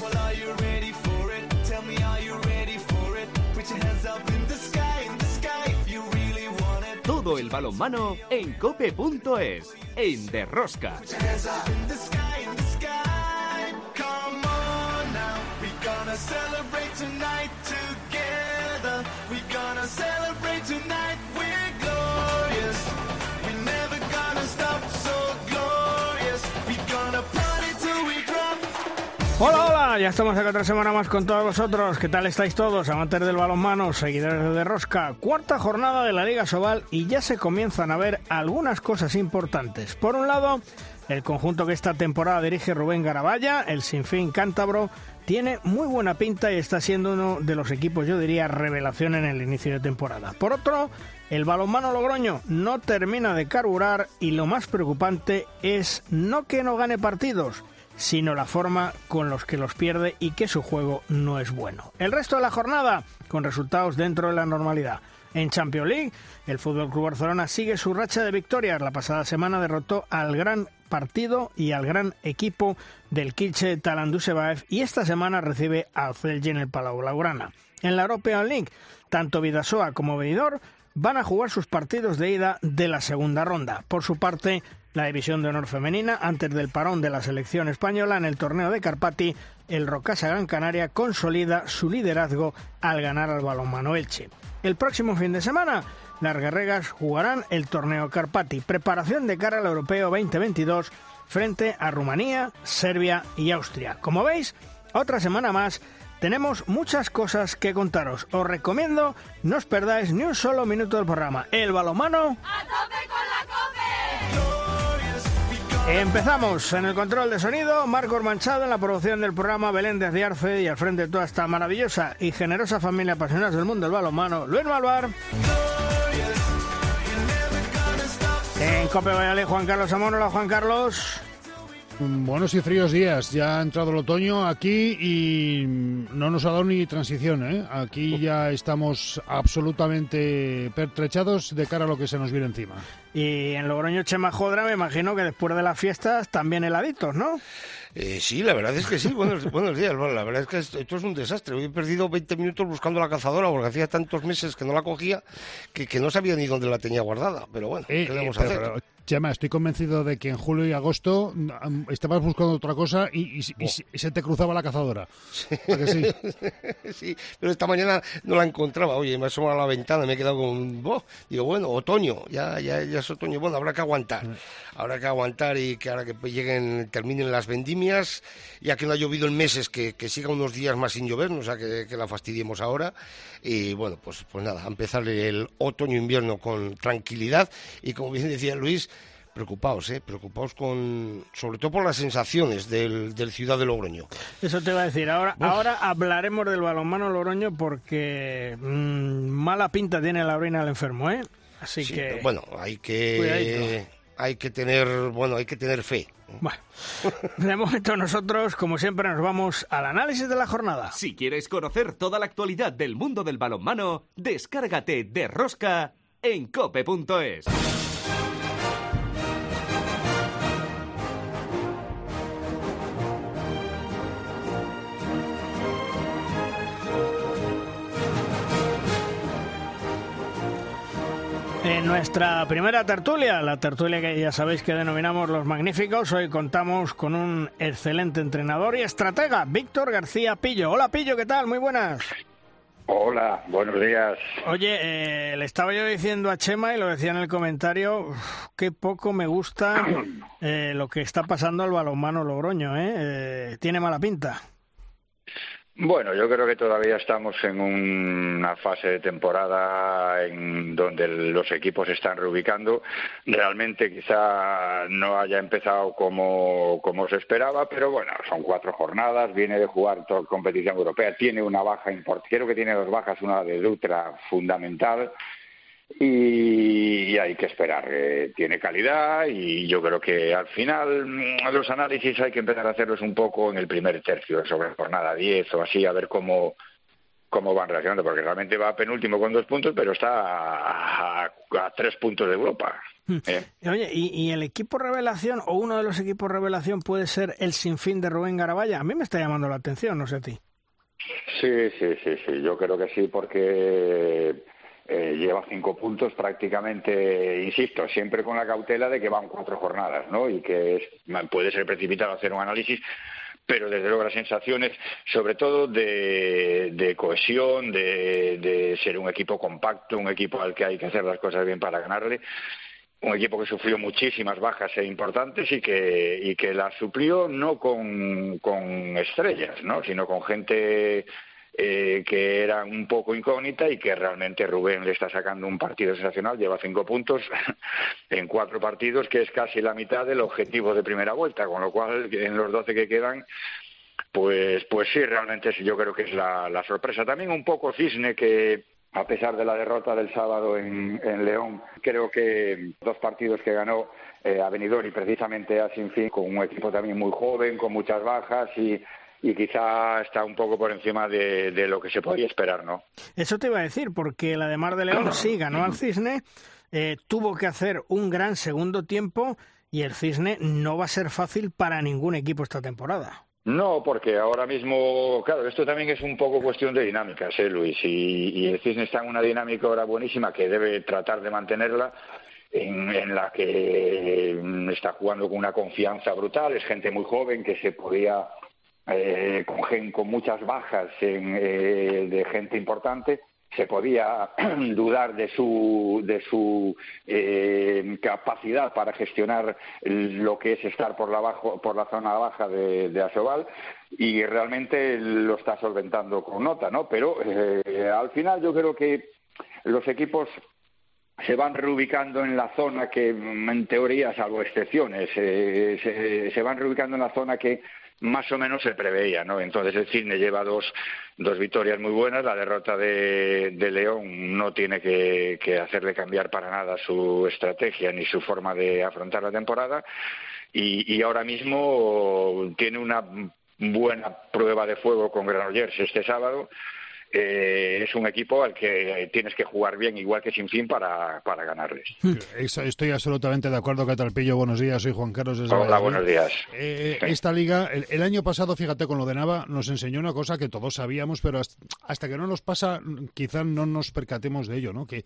Well, are you ready for it? Tell me, are you ready for it? Put your hands up in the sky, in the sky if you really want it. Todo el balonmano en cope.es, en Derrosca. Put your hands up in the sky, in the sky. Come on now, we gonna celebrate tonight together. We gonna celebrate tonight. Hola, hola, ya estamos aquí otra semana más con todos vosotros. ¿Qué tal estáis todos? Amantes del balonmano, seguidores de Rosca. Cuarta jornada de la Liga Sobal y ya se comienzan a ver algunas cosas importantes. Por un lado, el conjunto que esta temporada dirige Rubén Garabaya, el Sinfín Cántabro, tiene muy buena pinta y está siendo uno de los equipos, yo diría, revelación en el inicio de temporada. Por otro, el balonmano Logroño no termina de carburar y lo más preocupante es no que no gane partidos, sino la forma con los que los pierde y que su juego no es bueno. El resto de la jornada con resultados dentro de la normalidad. En Champions League, el Fútbol Club Barcelona sigue su racha de victorias. La pasada semana derrotó al gran partido y al gran equipo del Kilche Talandusevaev y esta semana recibe al Celje en el Palau Blaugrana. En la European League, tanto Vidasoa como Benidorm van a jugar sus partidos de ida de la segunda ronda. Por su parte, la División de Honor Femenina, antes del parón de la selección española en el torneo de Carpati, el Rocasa Gran Canaria consolida su liderazgo al ganar al balonmano Elche. El próximo fin de semana, las guerreras jugarán el torneo Carpati, preparación de cara al Europeo 2022 frente a Rumanía, Serbia y Austria. Como veis, otra semana más tenemos muchas cosas que contaros. Os recomiendo no os perdáis ni un solo minuto del programa. El balomano. Empezamos en el control de sonido, Marcos Manchado en la producción del programa Belén de Arce y al frente de toda esta maravillosa y generosa familia apasionados del mundo del balonmano, Luis Malvar. En Cope Valladolid, Juan Carlos Amón. Hola, Juan Carlos. Buenos y fríos días. Ya ha entrado el otoño aquí y no nos ha dado ni transición. ¿eh? Aquí ya estamos absolutamente pertrechados de cara a lo que se nos viene encima. Y en Logroño Chema Jodra me imagino que después de las fiestas también heladitos, ¿no? Eh, sí, la verdad es que sí. Buenos, buenos días. Bueno, la verdad es que esto, esto es un desastre. Hoy he perdido 20 minutos buscando la cazadora porque hacía tantos meses que no la cogía que, que no sabía ni dónde la tenía guardada. Pero bueno, Eh, ¿qué le eh, vamos a pero- hacer? pero, Chema, estoy convencido de que en julio y agosto mm, estabas buscando otra cosa y, y- se- y se te cruzaba la cazadora. ¿A que sí? sí, pero esta mañana no la encontraba. Oye, me he asomado a la ventana, me he quedado con... ¡Oh! Digo, bueno, otoño, ya, ya, ya es otoño. Bueno, habrá que aguantar. Habrá que aguantar y que ahora que lleguen, terminen las vendimias, ya que no ha llovido en meses, que, que siga unos días más sin llover, no sea que, que la fastidiemos ahora. Y bueno, pues, pues nada, empezar el otoño-invierno con tranquilidad y como bien decía Luis, preocupados, ¿eh? Preocupados con, sobre todo por las sensaciones del, del Ciudad de Logroño. Eso te iba a decir. Ahora, ahora hablaremos del balonmano Logroño porque mm, mala pinta tiene la orina del enfermo, ¿eh? Así Sí, que... bueno, hay que Cuidadito. hay que tener, bueno, hay que tener fe. Bueno, de momento nosotros, como siempre, nos vamos al análisis de la jornada. Si quieres conocer toda la actualidad del mundo del balonmano, descárgate de Rosca en cope.es. En nuestra primera tertulia, la tertulia que ya sabéis que denominamos Los Magníficos, hoy contamos con un excelente entrenador y estratega, Víctor García Pillo. Hola Pillo, ¿qué tal? Muy buenas. Hola, buenos días. Oye, eh, le estaba yo diciendo a Chema y lo decía en el comentario, uf, qué poco me gusta eh, lo que está pasando al balonmano Logroño, ¿eh? Eh, Tiene mala pinta. Bueno, yo creo que todavía estamos en una fase de temporada en donde los equipos se están reubicando. Realmente quizá no haya empezado como, como se esperaba, pero bueno, son cuatro jornadas, viene de jugar toda competición europea, tiene una baja importante, creo que tiene dos bajas, una de Dutra fundamental. Y, hay que esperar. Eh, tiene calidad y yo creo que al final mm, los análisis hay que empezar a hacerlos un poco en el primer tercio, sobre jornada 10 o así, a ver cómo, cómo van reaccionando, porque realmente va penúltimo con dos puntos, pero está a, a tres puntos de Europa. Eh. Oye, ¿y, ¿y, el equipo revelación o uno de los equipos revelación puede ser el sinfín de Rubén Garabaya? A mí me está llamando la atención, no sé a ti. Sí, sí, sí, sí, yo creo que sí, porque eh, lleva cinco puntos prácticamente, insisto, siempre con la cautela de que van cuatro jornadas, ¿no? Y que es, puede ser precipitado hacer un análisis, pero desde luego las sensaciones, sobre todo de, de cohesión, de, de, ser un equipo compacto, un equipo al que hay que hacer las cosas bien para ganarle, un equipo que sufrió muchísimas bajas e importantes y que, y que las suplió no con, con estrellas, ¿no? sino con gente eh, que era un poco incógnita y que realmente Rubén le está sacando un partido sensacional, lleva cinco puntos en cuatro partidos, que es casi la mitad del objetivo de primera vuelta, con lo cual en los doce que quedan pues, pues sí, realmente yo creo que es la, sorpresa. También un poco Cisne que a pesar de la derrota del sábado en, León. Creo que dos partidos que ganó eh, a y precisamente a Sinfín, con un equipo también muy joven, con muchas bajas y, y quizá está un poco por encima de, de, lo que se podía esperar, ¿no? Eso te iba a decir, porque la de Mar de León sí ganó al Cisne, eh, tuvo que hacer un gran segundo tiempo y el Cisne no va a ser fácil para ningún equipo esta temporada. No, porque ahora mismo, claro, esto también es un poco cuestión de dinámicas, ¿eh, Luis? Y, y el Cisne está en una dinámica ahora buenísima que debe tratar de mantenerla, en, en, la que está jugando con una confianza brutal, es gente muy joven que se podía, eh, con, con muchas bajas en, eh, de gente importante, se podía dudar de su, de su eh, capacidad para gestionar lo que es estar por la, bajo, por la zona baja de, de Asobal y realmente lo está solventando con nota, ¿no? Pero eh, al final yo creo que los equipos se van reubicando en la zona que, en teoría, salvo excepciones, eh, se, se van reubicando en la zona que más o menos se preveía, ¿no? Entonces el Cisne lleva dos, dos victorias muy buenas, la derrota de, de León no tiene que, hacerle cambiar para nada su estrategia ni su forma de afrontar la temporada y, y ahora mismo tiene una buena prueba de fuego con Granollers este sábado eh, es un equipo al que tienes que jugar bien, igual que sin fin, para, para ganarles. Estoy absolutamente de acuerdo, Catalpillo. Buenos días, soy Juan Carlos. Desde Hola, buenos días. Eh, esta liga, el, el, año pasado, fíjate, con lo de Nava, nos enseñó una cosa que todos sabíamos, pero hasta, hasta que no nos pasa, quizá no nos percatemos de ello, ¿no? Que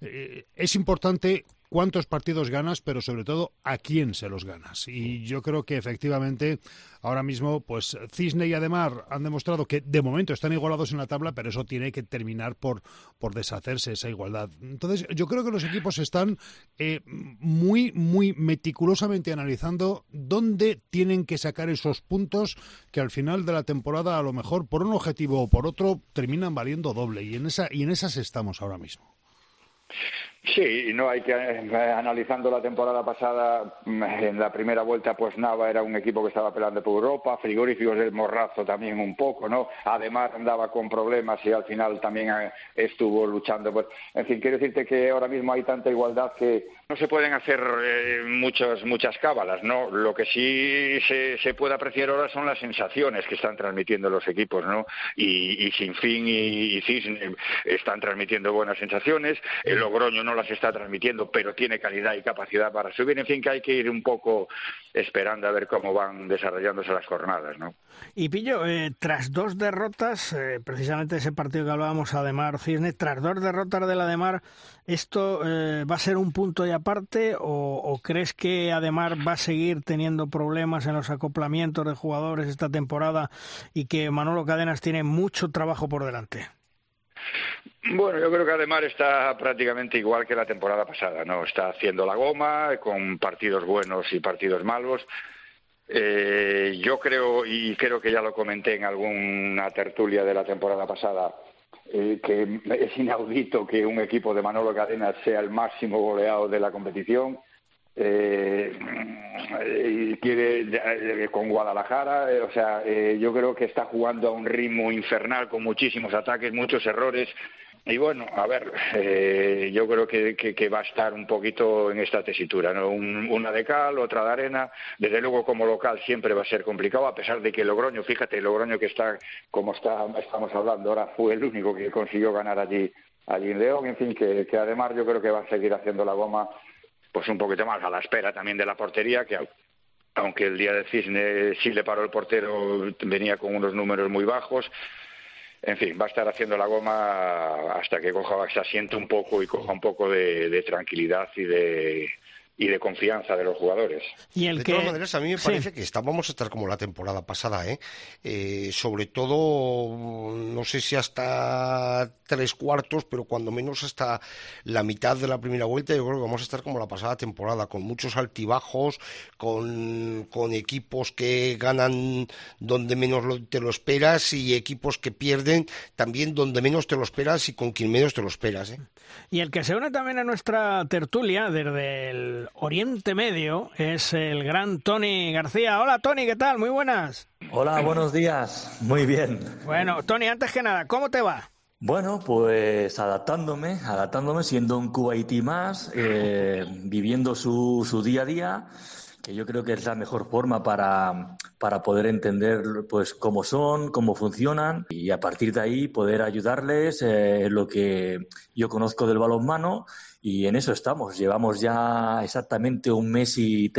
eh, es importante cuántos partidos ganas, pero sobre todo a quién se los ganas. Y yo creo que efectivamente ahora mismo, pues Cisne y Ademar han demostrado que de momento están igualados en la tabla, pero eso tiene que terminar por, por deshacerse esa igualdad. Entonces, yo creo que los equipos están eh, muy, muy meticulosamente analizando dónde tienen que sacar esos puntos que al final de la temporada, a lo mejor por un objetivo o por otro, terminan valiendo doble. Y en, esa, y en esas estamos ahora mismo. Sí, no hay que eh, analizando la temporada pasada mm, en la primera vuelta, pues Nava era un equipo que estaba peleando por Europa, frigoríficos del Morrazo también un poco, ¿no? Además andaba con problemas y al final también eh, estuvo luchando. Pues, en fin, quiero decirte que ahora mismo hay tanta igualdad que no se pueden hacer eh, muchas muchas cábalas, ¿no? Lo que sí se, se puede apreciar ahora son las sensaciones que están transmitiendo los equipos, ¿no? Y, y Sinfín y, y Cisne están transmitiendo buenas sensaciones. El Logroño no las está transmitiendo, pero tiene calidad y capacidad para subir. En fin, que hay que ir un poco esperando a ver cómo van desarrollándose las jornadas, ¿no? Y Pillo, eh, tras dos derrotas, eh, precisamente ese partido que hablábamos, Ademar Cisne, tras dos derrotas de la Ademar, ¿esto eh, va a ser un punto y aparte o, o crees que Ademar va a seguir teniendo problemas en los acoplamientos de jugadores esta temporada y que Manolo Cadenas tiene mucho trabajo por delante? Bueno, yo creo que Ademar está prácticamente igual que la temporada pasada, ¿no? Está haciendo la goma con partidos buenos y partidos malos. Eh, yo creo, y creo que ya lo comenté en alguna tertulia de la temporada pasada, eh, que es inaudito que un equipo de Manolo Cadenas sea el máximo goleado de la competición. Eh, quiere eh, con Guadalajara, eh, o sea, eh, yo creo que está jugando a un ritmo infernal con muchísimos ataques, muchos errores y bueno, a ver, eh, yo creo que, que, va a estar un poquito en esta tesitura, ¿no? una de cal, otra de arena. Desde luego, como local siempre va a ser complicado, a pesar de que Logroño, fíjate, Logroño que está, como está, estamos hablando ahora, fue el único que consiguió ganar allí, allí en León. En fin, que, que además yo creo que va a seguir haciendo la goma pues un poquito más a la espera también de la portería, que aunque el día de Cisne sí le paró el portero, venía con unos números muy bajos. En fin, va a estar haciendo la goma hasta que coja, se asiente un poco y coja un poco de, tranquilidad y de, y de confianza de los jugadores. ¿Y el de todas maneras, a mí me parece que vamos a estar como la temporada pasada, ¿eh? ¿eh? Sobre todo, no sé si hasta tres cuartos, pero cuando menos hasta la mitad de la primera vuelta, yo creo que vamos a estar como la pasada temporada, con muchos altibajos, con, con equipos que ganan donde menos te lo esperas y equipos que pierden también donde menos te lo esperas y con quien menos te lo esperas. ¿eh? Y el que se une también a nuestra tertulia desde el Oriente Medio es el gran Tony García. Hola Tony, ¿qué tal? Muy buenas. Hola, buenos días. Muy bien. Bueno, Tony, antes que nada, ¿cómo te va? Bueno, pues adaptándome, adaptándome, siendo un Kuwaití más, eh, viviendo su, su día a día que yo creo que es la mejor forma para, para, poder entender pues cómo son, cómo funcionan y a partir de ahí poder ayudarles eh, en lo que yo conozco del balonmano y en eso estamos. Llevamos ya exactamente un mes y,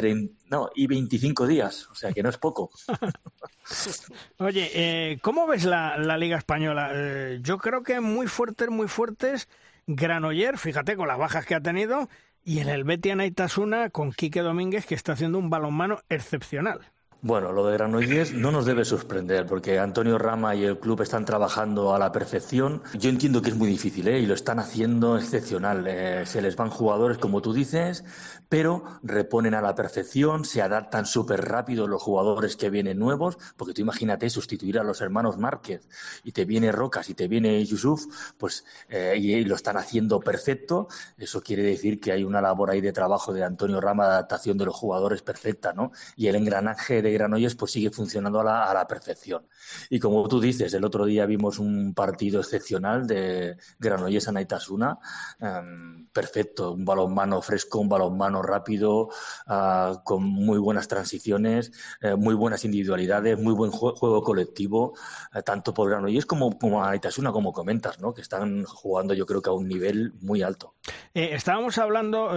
no, y 25 días, o sea que no es poco. Oye, eh, ¿cómo ves la, la Liga Española? Eh, yo creo que muy fuertes, muy fuertes. Granoller, fíjate con las bajas que ha tenido, y en el Betia Naitasuna con Quique Domínguez, que está haciendo un balonmano excepcional. Bueno, lo de Granollers no nos debe sorprender porque Antonio Rama y el club están trabajando a la perfección. Yo entiendo que es muy difícil ¿eh? y lo están haciendo excepcional. Eh, se les van jugadores, como tú dices, pero reponen a la perfección, se adaptan súper rápido los jugadores que vienen nuevos, porque tú imagínate sustituir a los hermanos Márquez y te viene Rocas y te viene Yusuf, pues eh, y, lo están haciendo perfecto. Eso quiere decir que hay una labor ahí de trabajo de Antonio Rama de adaptación de los jugadores perfecta, ¿no? Y el engranaje de Granollers pues sigue funcionando a la, a la, perfección. Y como tú dices, el otro día vimos un partido excepcional de Granollers a Naitasuna, em, perfecto, un balonmano fresco, un balonmano rápido, uh, con muy buenas transiciones, eh, muy buenas individualidades, muy buen juego colectivo, eh, tanto por Granollers como, como Naitasuna, como comentas, ¿no? que están jugando yo creo que a un nivel muy alto. Eh, estábamos hablando,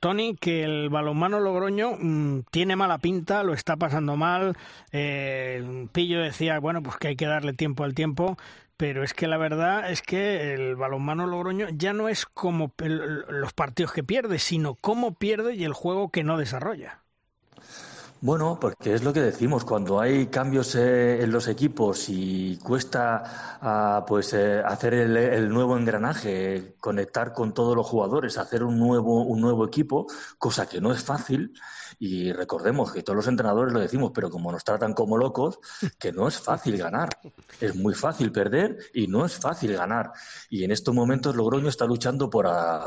Tony, que el balonmano Logroño mm, tiene mala pinta, lo está pasando mal. Eh, Pillo decía, bueno, pues que hay que darle tiempo al tiempo, pero es que la verdad es que el balonmano Logroño ya no es como los partidos que pierde, sino cómo pierde y el juego que no desarrolla. Bueno, porque es lo que decimos, cuando hay cambios eh, en los equipos y cuesta ah, pues eh, hacer el, nuevo engranaje, conectar con todos los jugadores, hacer un nuevo, un nuevo equipo, cosa que no es fácil, y recordemos que todos los entrenadores lo decimos, pero como nos tratan como locos, que no es fácil ganar. Es muy fácil perder y no es fácil ganar. Y en estos momentos Logroño está luchando por,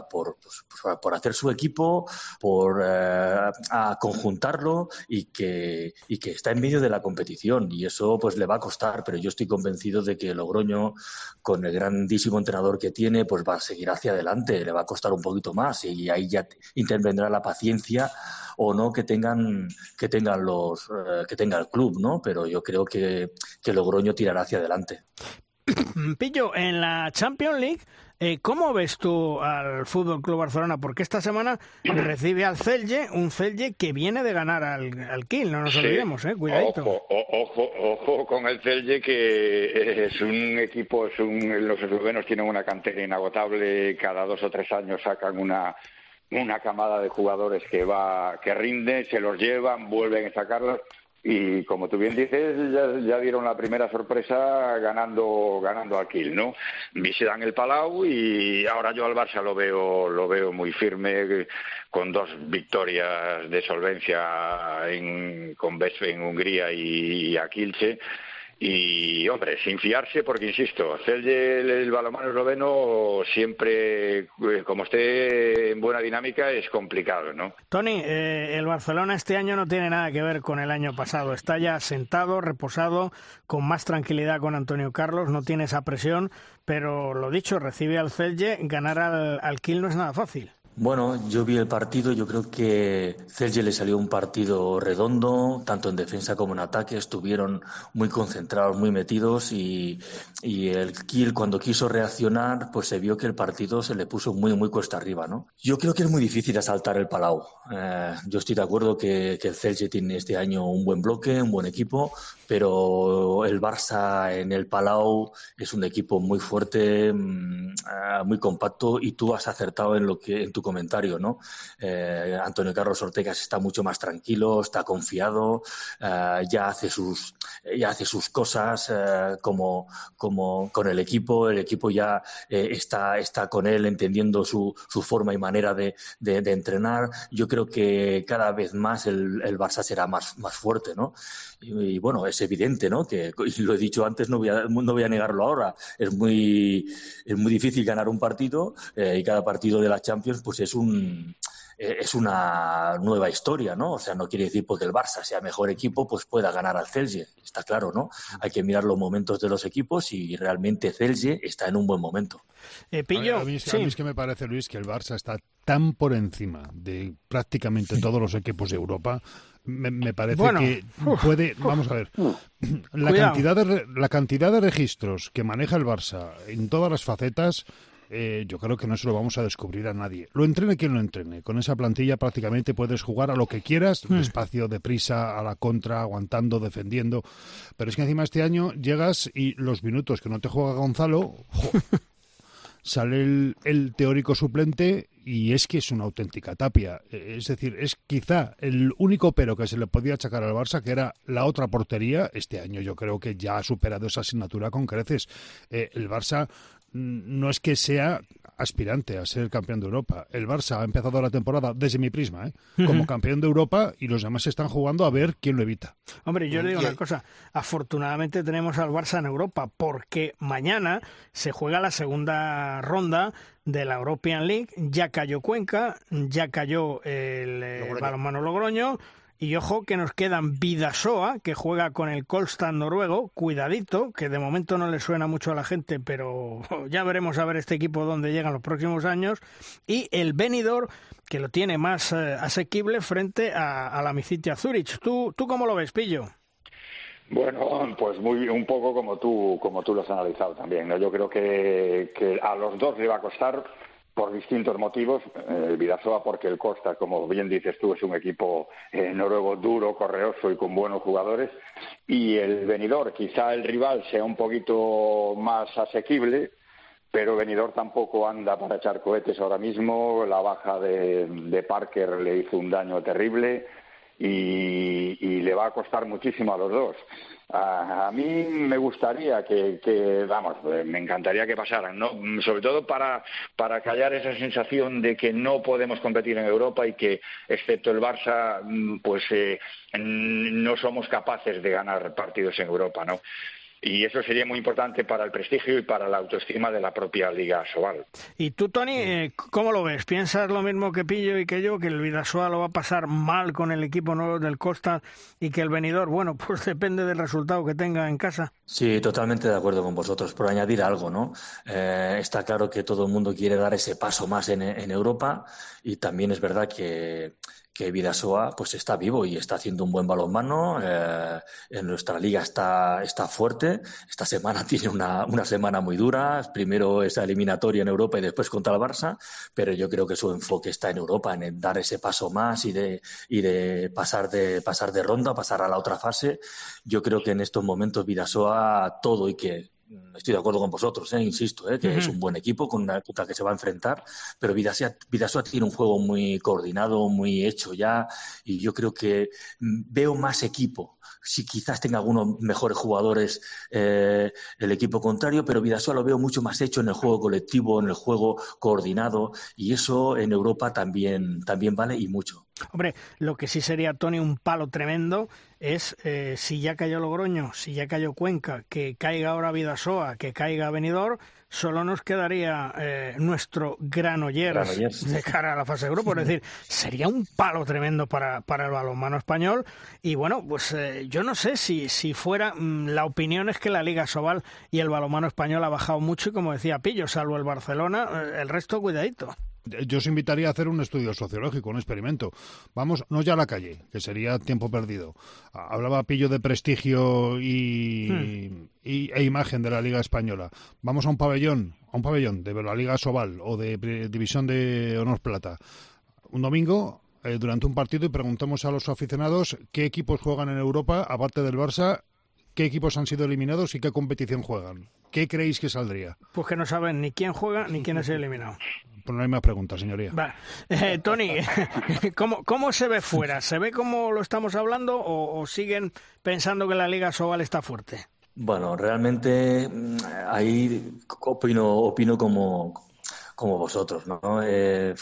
por, pues, por hacer su equipo, por eh, a conjuntarlo y que, y que está en medio de la competición. Y eso pues le va a costar, pero yo estoy convencido de que Logroño, con el grandísimo entrenador que tiene, pues va a seguir hacia adelante. Le va a costar un poquito más y ahí ya intervendrá la paciencia o no que tengan que tengan los eh, que tenga el club, ¿no? Pero yo creo que, que Logroño tirará hacia adelante. Pillo, en la Champions League, eh, ¿cómo ves tú al Fútbol Club Barcelona? Porque esta semana recibe al Celje, un Celje que viene de ganar al, al Kiel, no nos olvidemos, ¿eh? Cuidadito. Ojo, ojo, ojo con el Celje, que es un equipo, es un, los eslovenos tienen una cantera inagotable, cada dos o tres años sacan una una camada de jugadores que va, que rinde, se los llevan, vuelven a sacarlos y como tú bien dices, ya, dieron la primera sorpresa ganando ganando a Kiel, ¿no? Visitan el Palau y ahora yo al Barça lo veo lo veo muy firme con dos victorias de solvencia en con Besfe en Hungría y, a Kielce y hombre, sin fiarse, porque insisto, el, el balonmano esloveno siempre, eh, como esté en buena dinámica, es complicado, ¿no? Tony, eh, el Barcelona este año no tiene nada que ver con el año pasado. Está ya sentado, reposado, con más tranquilidad con Antonio Carlos, no tiene esa presión, pero lo dicho, recibe al Celje, ganar al, al Kiel no es nada fácil. Bueno, yo vi el partido, yo creo que Celje le salió un partido redondo, tanto en defensa como en ataque, estuvieron muy concentrados, muy metidos y, y el Kiel cuando quiso reaccionar, pues se vio que el partido se le puso muy, muy cuesta arriba, ¿no? Yo creo que es muy difícil asaltar el Palau. Eh, yo estoy de acuerdo que, que el Celje tiene este año un buen bloque, un buen equipo, pero el Barça en el Palau es un equipo muy fuerte, mm, eh, muy compacto y tú has acertado en lo que en tu comentario, ¿no? Eh, Antonio Carlos Ortega está mucho más tranquilo, está confiado, eh, ya hace sus ya hace sus cosas eh, como como con el equipo, el equipo ya eh, está está con él entendiendo su, su forma y manera de, de, de, entrenar. Yo creo que cada vez más el, el Barça será más más fuerte, ¿no? Y, y, bueno, es evidente, ¿no? Que y lo he dicho antes, no voy a, no voy a negarlo ahora. Es muy es muy difícil ganar un partido eh, y cada partido de la Champions pues es un es una nueva historia, ¿no? O sea, no quiere decir porque el Barça sea mejor equipo, pues pueda ganar al Celje, está claro, ¿no? Hay que mirar los momentos de los equipos y realmente Celje está en un buen momento. Eh, Pillo, a, mí, sí. a mí es que me parece, Luis, que el Barça está tan por encima de prácticamente todos los equipos de Europa me, me, parece bueno, que uf, puede, uf, vamos a ver, la Cuidado. cantidad, de, la cantidad de registros que maneja el Barça en todas las facetas, eh, yo creo que no se lo vamos a descubrir a nadie. Lo entrene quien lo entrene. Con esa plantilla prácticamente puedes jugar a lo que quieras, Hmm. despacio, deprisa, a la contra, aguantando, defendiendo. Pero es que encima este año llegas y los minutos que no te juega Gonzalo, jo, sale el, el, teórico suplente y es que es una auténtica tapia. Es decir, es quizá el único pero que se le podía achacar al Barça, que era la otra portería. Este año yo creo que ya ha superado esa asignatura con creces. Eh, el Barça no es que sea aspirante a ser campeón de Europa. El Barça ha empezado la temporada, desde mi prisma, ¿eh? como uh -huh. campeón de Europa y los demás están jugando a ver quién lo evita. Hombre, yo le digo una cosa. Afortunadamente tenemos al Barça en Europa porque mañana se juega la segunda ronda de la European League. Ya cayó Cuenca, ya cayó el, el balonmano Logroño. Y ojo que nos quedan Vidasoa, que juega con el Kolstad noruego, cuidadito, que de momento no le suena mucho a la gente, pero ya veremos a ver este equipo dónde llegan los próximos años, y el Benidorm, que lo tiene más eh, asequible frente a, a la Micitia Zurich. ¿Tú, ¿Tú cómo lo ves, Pillo? Bueno, pues muy un poco como tú como tú lo has analizado también. ¿no? Yo creo que, que a los dos le va a costar por distintos motivos. El eh, Vidasoa porque el Costa, como bien dices tú, es un equipo eh, noruego duro, correoso y con buenos jugadores. Y el Benidorm, quizá el rival sea un poquito más asequible, pero Benidorm tampoco anda para echar cohetes ahora mismo. La baja de, de Parker le hizo un daño terrible. Y, y, le va a costar muchísimo a los dos. A, a mí me gustaría que, que, vamos, me encantaría que pasaran, ¿no? Sobre todo para, para callar esa sensación de que no podemos competir en Europa y que, excepto el Barça, pues eh, no somos capaces de ganar partidos en Europa, ¿no? Y eso sería muy importante para el prestigio y para la autoestima de la propia Liga Sobal. ¿Y tú, Tony, eh, cómo lo ves? ¿Piensas lo mismo que Pillo y que yo, que el Vidasoa lo va a pasar mal con el equipo nuevo del Costa y que el venidor, bueno, pues depende del resultado que tenga en casa? Sí, totalmente de acuerdo con vosotros. Por añadir algo, ¿no? Eh, está claro que todo el mundo quiere dar ese paso más en, en Europa y también es verdad que que Vidasoa pues está vivo y está haciendo un buen balonmano. Eh, en nuestra liga está, está fuerte. Esta semana tiene una, una semana muy dura. Primero esa eliminatoria en Europa y después contra el Barça. Pero yo creo que su enfoque está en Europa, en dar ese paso más y de, y de pasar de pasar de ronda, pasar a la otra fase. Yo creo que en estos momentos Vidasoa todo y que estoy de acuerdo con vosotros, ¿eh? insisto, ¿eh? que uh -huh. es un buen equipo con una puta que se va a enfrentar, pero Vidasoa, Vidasoa tiene un juego muy coordinado, muy hecho ya, y yo creo que veo más equipo si quizás tenga algunos mejores jugadores eh, el equipo contrario, pero Vidasoa lo veo mucho más hecho en el juego colectivo, en el juego coordinado, y eso en Europa también, también vale y mucho. Hombre, lo que sí sería, Tony, un palo tremendo es eh, si ya cayó Logroño, si ya cayó Cuenca, que caiga ahora Vidasoa, que caiga Benidorm, solo nos quedaría eh, nuestro Granollers de cara a la fase de grupo. Es decir, sería un palo tremendo para, para el balonmano español. Y bueno, pues eh, yo no sé si, si fuera. mm, la opinión es que la Liga Sobal y el balonmano español ha bajado mucho. Y como decía Pillo, salvo el Barcelona, eh, el resto, cuidadito. Yo os invitaría a hacer un estudio sociológico, un experimento. Vamos, no ya a la calle, que sería tiempo perdido. Hablaba Pillo de prestigio y, y- e imagen de la Liga Española. Vamos a un pabellón, a un pabellón de la Liga Sobal o de Pri- División de Honor Plata. Un domingo, eh, durante un partido, y preguntamos a los aficionados qué equipos juegan en Europa, aparte del Barça, qué equipos han sido eliminados y qué competición juegan. ¿Qué creéis que saldría? Pues que no saben ni quién juega ni quién es eliminado. Pues no hay más preguntas, señoría. Eh, Tony, ¿cómo, ¿cómo se ve fuera? ¿Se ve como lo estamos hablando o, o siguen pensando que la Liga Sobal está fuerte? Bueno, realmente mm, ahí opino, opino como, como vosotros, ¿no? Eh,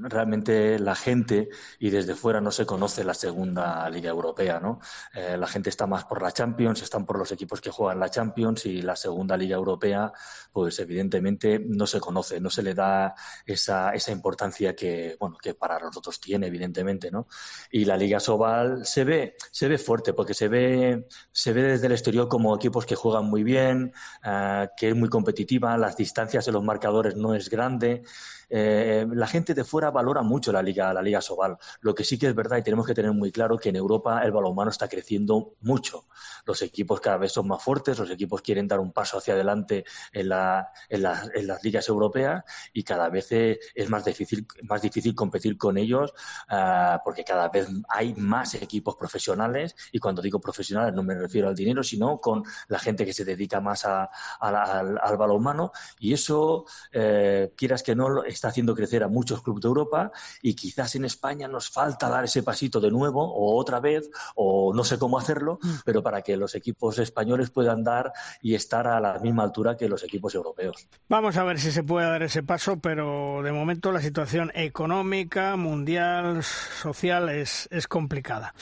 realmente la gente y desde fuera no se conoce la segunda liga europea, ¿no? Eh, la gente está más por la Champions, están por los equipos que juegan la Champions y la segunda liga europea, pues evidentemente no se conoce, no se le da esa, esa importancia que, bueno, que para nosotros tiene, evidentemente, ¿no? Y la Liga Sobal se ve, se ve fuerte porque se ve, se ve desde el exterior como equipos que juegan muy bien, eh, que es muy competitiva, las distancias en los marcadores no es grande grande eh, la gente de fuera valora mucho la liga, la liga Sobal. Lo que sí que es verdad y tenemos que tener muy claro que en Europa el balonmano está creciendo mucho. Los equipos cada vez son más fuertes, los equipos quieren dar un paso hacia adelante en, la, en, la- en las ligas europeas y cada vez eh, es más difícil, más difícil competir con ellos ah, porque cada vez hay más equipos profesionales y cuando digo profesionales no me refiero al dinero, sino con la gente que se dedica más a- al, al balonmano y eso, eh, quieras que no, está haciendo crecer a muchos clubes de Europa y quizás en España nos falta dar ese pasito de nuevo o otra vez o no sé cómo hacerlo, pero para que los equipos españoles puedan dar y estar a la misma altura que los equipos europeos. Vamos a ver si se puede dar ese paso, pero de momento la situación económica, mundial, social es, es complicada.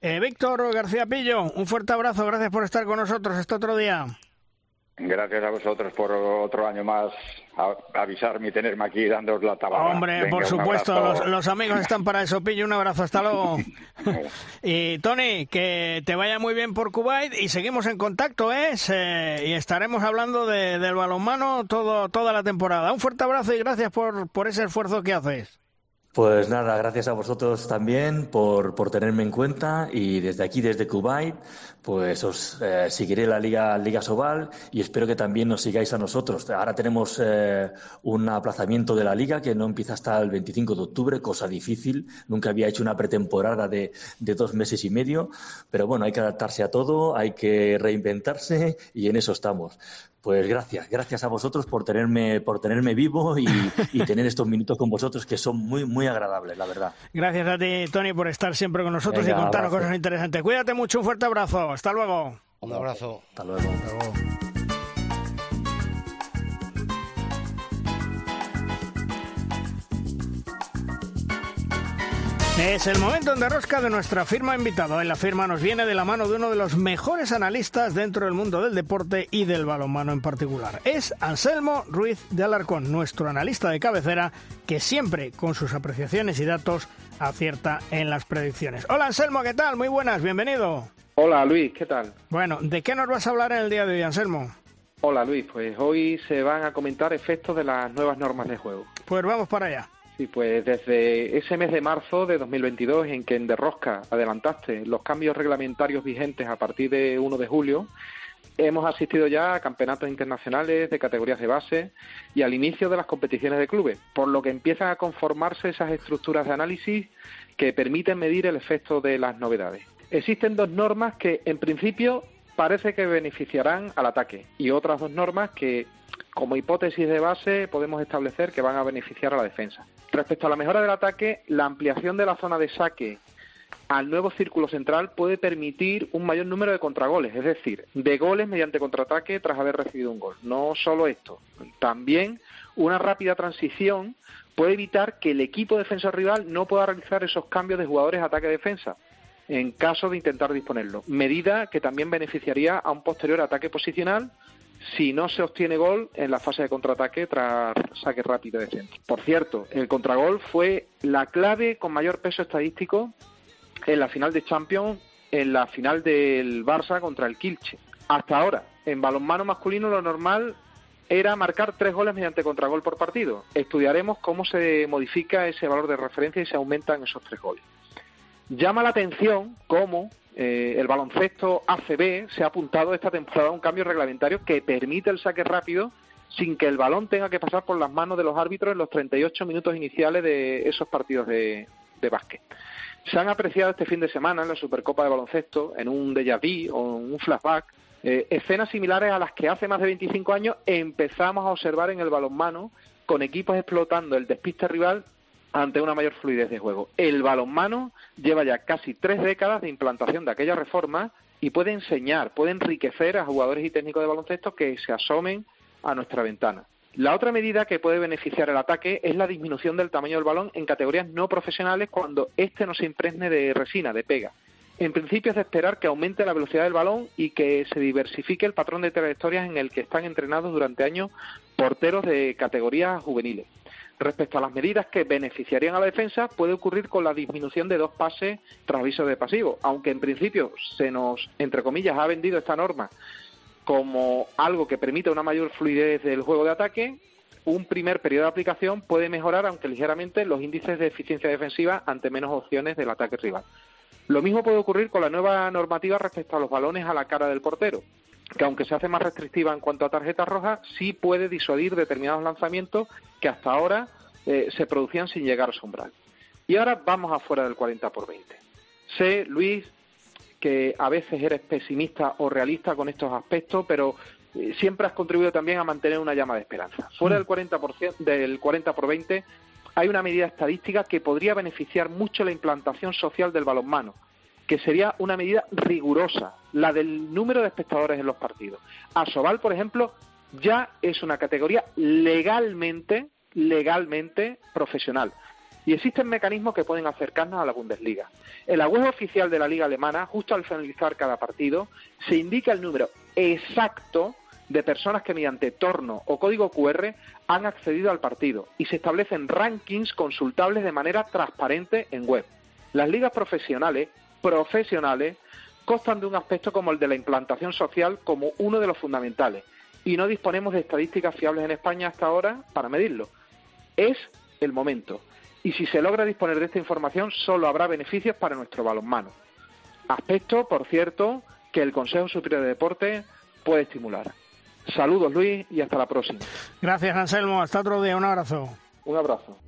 Eh, Víctor García Pillo, un fuerte abrazo, gracias por estar con nosotros este otro día. Gracias a vosotros por otro año más a- avisarme y tenerme aquí dándoos la tabla. Hombre, Venga, por supuesto, los amigos están para eso. Pillo, un abrazo, hasta luego. y Tony, que te vaya muy bien por Kuwait y seguimos en contacto, ¿eh? Se- y estaremos hablando de- del balonmano todo, toda la temporada. Un fuerte abrazo y gracias por, por ese esfuerzo que haces. Pues nada, gracias a vosotros también por, por tenerme en cuenta y desde aquí, desde Kuwait, pues os eh, seguiré la Liga, Liga y espero que también nos sigáis a nosotros. Ahora tenemos eh, un aplazamiento de la Liga que no empieza hasta el 25 de octubre, cosa difícil. Nunca había hecho una pretemporada de, de dos meses y medio, pero bueno, hay que adaptarse a todo, hay que reinventarse y en eso estamos. Pues gracias, gracias a vosotros por tenerme, por tenerme vivo y, y tener estos minutos con vosotros que son muy, muy agradables, la verdad. Gracias a ti, Tony, por estar siempre con nosotros Venga, y contarnos abrazo. cosas interesantes. Cuídate mucho, un fuerte abrazo. Hasta luego. Un abrazo. Hasta luego. Es el momento en derrosca de nuestra firma invitado. En la firma nos viene de la mano de uno de los mejores analistas dentro del mundo del deporte y del balonmano en particular. Es Anselmo Ruiz de Alarcón, nuestro analista de cabecera, que siempre con sus apreciaciones y datos acierta en las predicciones. Hola Anselmo, ¿qué tal? Muy buenas, bienvenido. Hola Luis, ¿qué tal? Bueno, ¿de qué nos vas a hablar en el día de hoy, Anselmo? Hola Luis, pues hoy se van a comentar efectos de las nuevas normas de juego. Pues vamos para allá. Sí, pues desde ese mes de marzo de 2022 en que en Derrosca adelantaste los cambios reglamentarios vigentes a partir de 1 de julio, hemos asistido ya a campeonatos internacionales de categorías de base y al inicio de las competiciones de clubes, por lo que empiezan a conformarse esas estructuras de análisis que permiten medir el efecto de las novedades. Existen dos normas que en principio parece que beneficiarán al ataque y otras dos normas que como hipótesis de base podemos establecer que van a beneficiar a la defensa. Respecto a la mejora del ataque, la ampliación de la zona de saque al nuevo círculo central puede permitir un mayor número de contragoles, es decir, de goles mediante contraataque tras haber recibido un gol. No solo esto, también una rápida transición puede evitar que el equipo defensor rival no pueda realizar esos cambios de jugadores ataque-defensa en caso de intentar disponerlo. Medida que también beneficiaría a un posterior ataque posicional si no se obtiene gol en la fase de contraataque tras saque rápido de centro. Por cierto, el contragol fue la clave con mayor peso estadístico en la final de Champions, en la final del Barça contra el Kilche. Hasta ahora, en balonmano masculino lo normal era marcar tres goles mediante contragol por partido. Estudiaremos cómo se modifica ese valor de referencia y se aumentan esos tres goles. Llama la atención cómo eh, el baloncesto ACB se ha apuntado esta temporada a un cambio reglamentario que permite el saque rápido sin que el balón tenga que pasar por las manos de los árbitros en los 38 minutos iniciales de esos partidos de, de básquet. Se han apreciado este fin de semana en la Supercopa de Baloncesto, en un déjà vu o en un flashback, eh, escenas similares a las que hace más de 25 años empezamos a observar en el balonmano con equipos explotando el despiste rival ante una mayor fluidez de juego. El balonmano lleva ya casi tres décadas de implantación de aquella reforma y puede enseñar, puede enriquecer a jugadores y técnicos de baloncesto que se asomen a nuestra ventana. La otra medida que puede beneficiar el ataque es la disminución del tamaño del balón en categorías no profesionales cuando éste no se impregne de resina, de pega. En principio es de esperar que aumente la velocidad del balón y que se diversifique el patrón de trayectorias en el que están entrenados durante años porteros de categorías juveniles. Respecto a las medidas que beneficiarían a la defensa, puede ocurrir con la disminución de dos pases tras aviso de pasivo, aunque en principio se nos, entre comillas, ha vendido esta norma como algo que permite una mayor fluidez del juego de ataque, un primer periodo de aplicación puede mejorar, aunque ligeramente, los índices de eficiencia defensiva ante menos opciones del ataque rival. Lo mismo puede ocurrir con la nueva normativa respecto a los balones a la cara del portero, que aunque se hace más restrictiva en cuanto a tarjetas rojas, sí puede disuadir determinados lanzamientos que hasta ahora eh, se producían sin llegar a su umbral. Y ahora vamos afuera del 40 por 20. Sé, Luis, que a veces eres pesimista o realista con estos aspectos, pero eh, siempre has contribuido también a mantener una llama de esperanza. Fuera del 40%, del 40 por 20 hay una medida estadística que podría beneficiar mucho la implantación social del balonmano, que sería una medida rigurosa, la del número de espectadores en los partidos. Asobal, por ejemplo, ya es una categoría legalmente, legalmente profesional y existen mecanismos que pueden acercarnos a la Bundesliga. En la web oficial de la Liga Alemana, justo al finalizar cada partido, se indica el número exacto de personas que mediante torno o código QR han accedido al partido y se establecen rankings consultables de manera transparente en web. Las ligas profesionales, profesionales, constan de un aspecto como el de la implantación social como uno de los fundamentales y no disponemos de estadísticas fiables en España hasta ahora para medirlo. Es el momento y si se logra disponer de esta información solo habrá beneficios para nuestro balonmano. Aspecto, por cierto, que el Consejo Superior de Deporte puede estimular. Saludos Luis y hasta la próxima. Gracias Anselmo, hasta otro día, un abrazo. Un abrazo.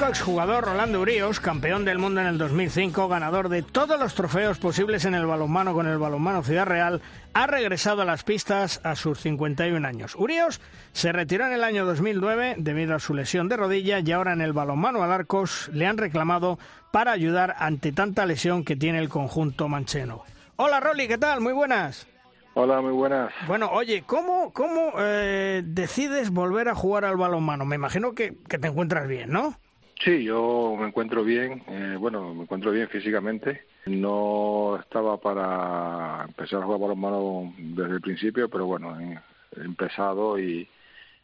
Mítico exjugador Rolando Urios, campeón del mundo en el 2005, ganador de todos los trofeos posibles en el balonmano con el balonmano Ciudad Real, ha regresado a las pistas a sus 51 años. Urios se retiró en el año 2009 debido a su lesión de rodilla y ahora en el balonmano al Arcos le han reclamado para ayudar ante tanta lesión que tiene el conjunto mancheno. Hola Rolly, ¿qué tal? Muy buenas. Hola, muy buenas. Bueno, oye, ¿cómo, cómo eh, decides volver a jugar al balonmano? Me imagino que, que te encuentras bien, ¿no? Sí, yo me encuentro bien, eh, bueno, me encuentro bien físicamente. No estaba para empezar a jugar balonmano desde el principio, pero bueno, he empezado y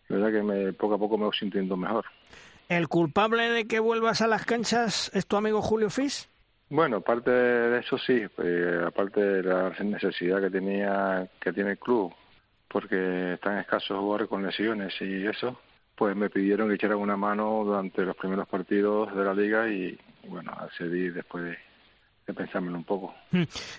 la verdad que me, poco a poco me voy sintiendo mejor. ¿El culpable de que vuelvas a las canchas es tu amigo Julio Fis? Bueno, aparte de eso sí, eh, aparte de la necesidad que tenía que tiene el club, porque están escasos jugadores con lesiones y eso, pues me pidieron que echara una mano durante los primeros partidos de la liga y bueno, accedí después de, de pensármelo un poco.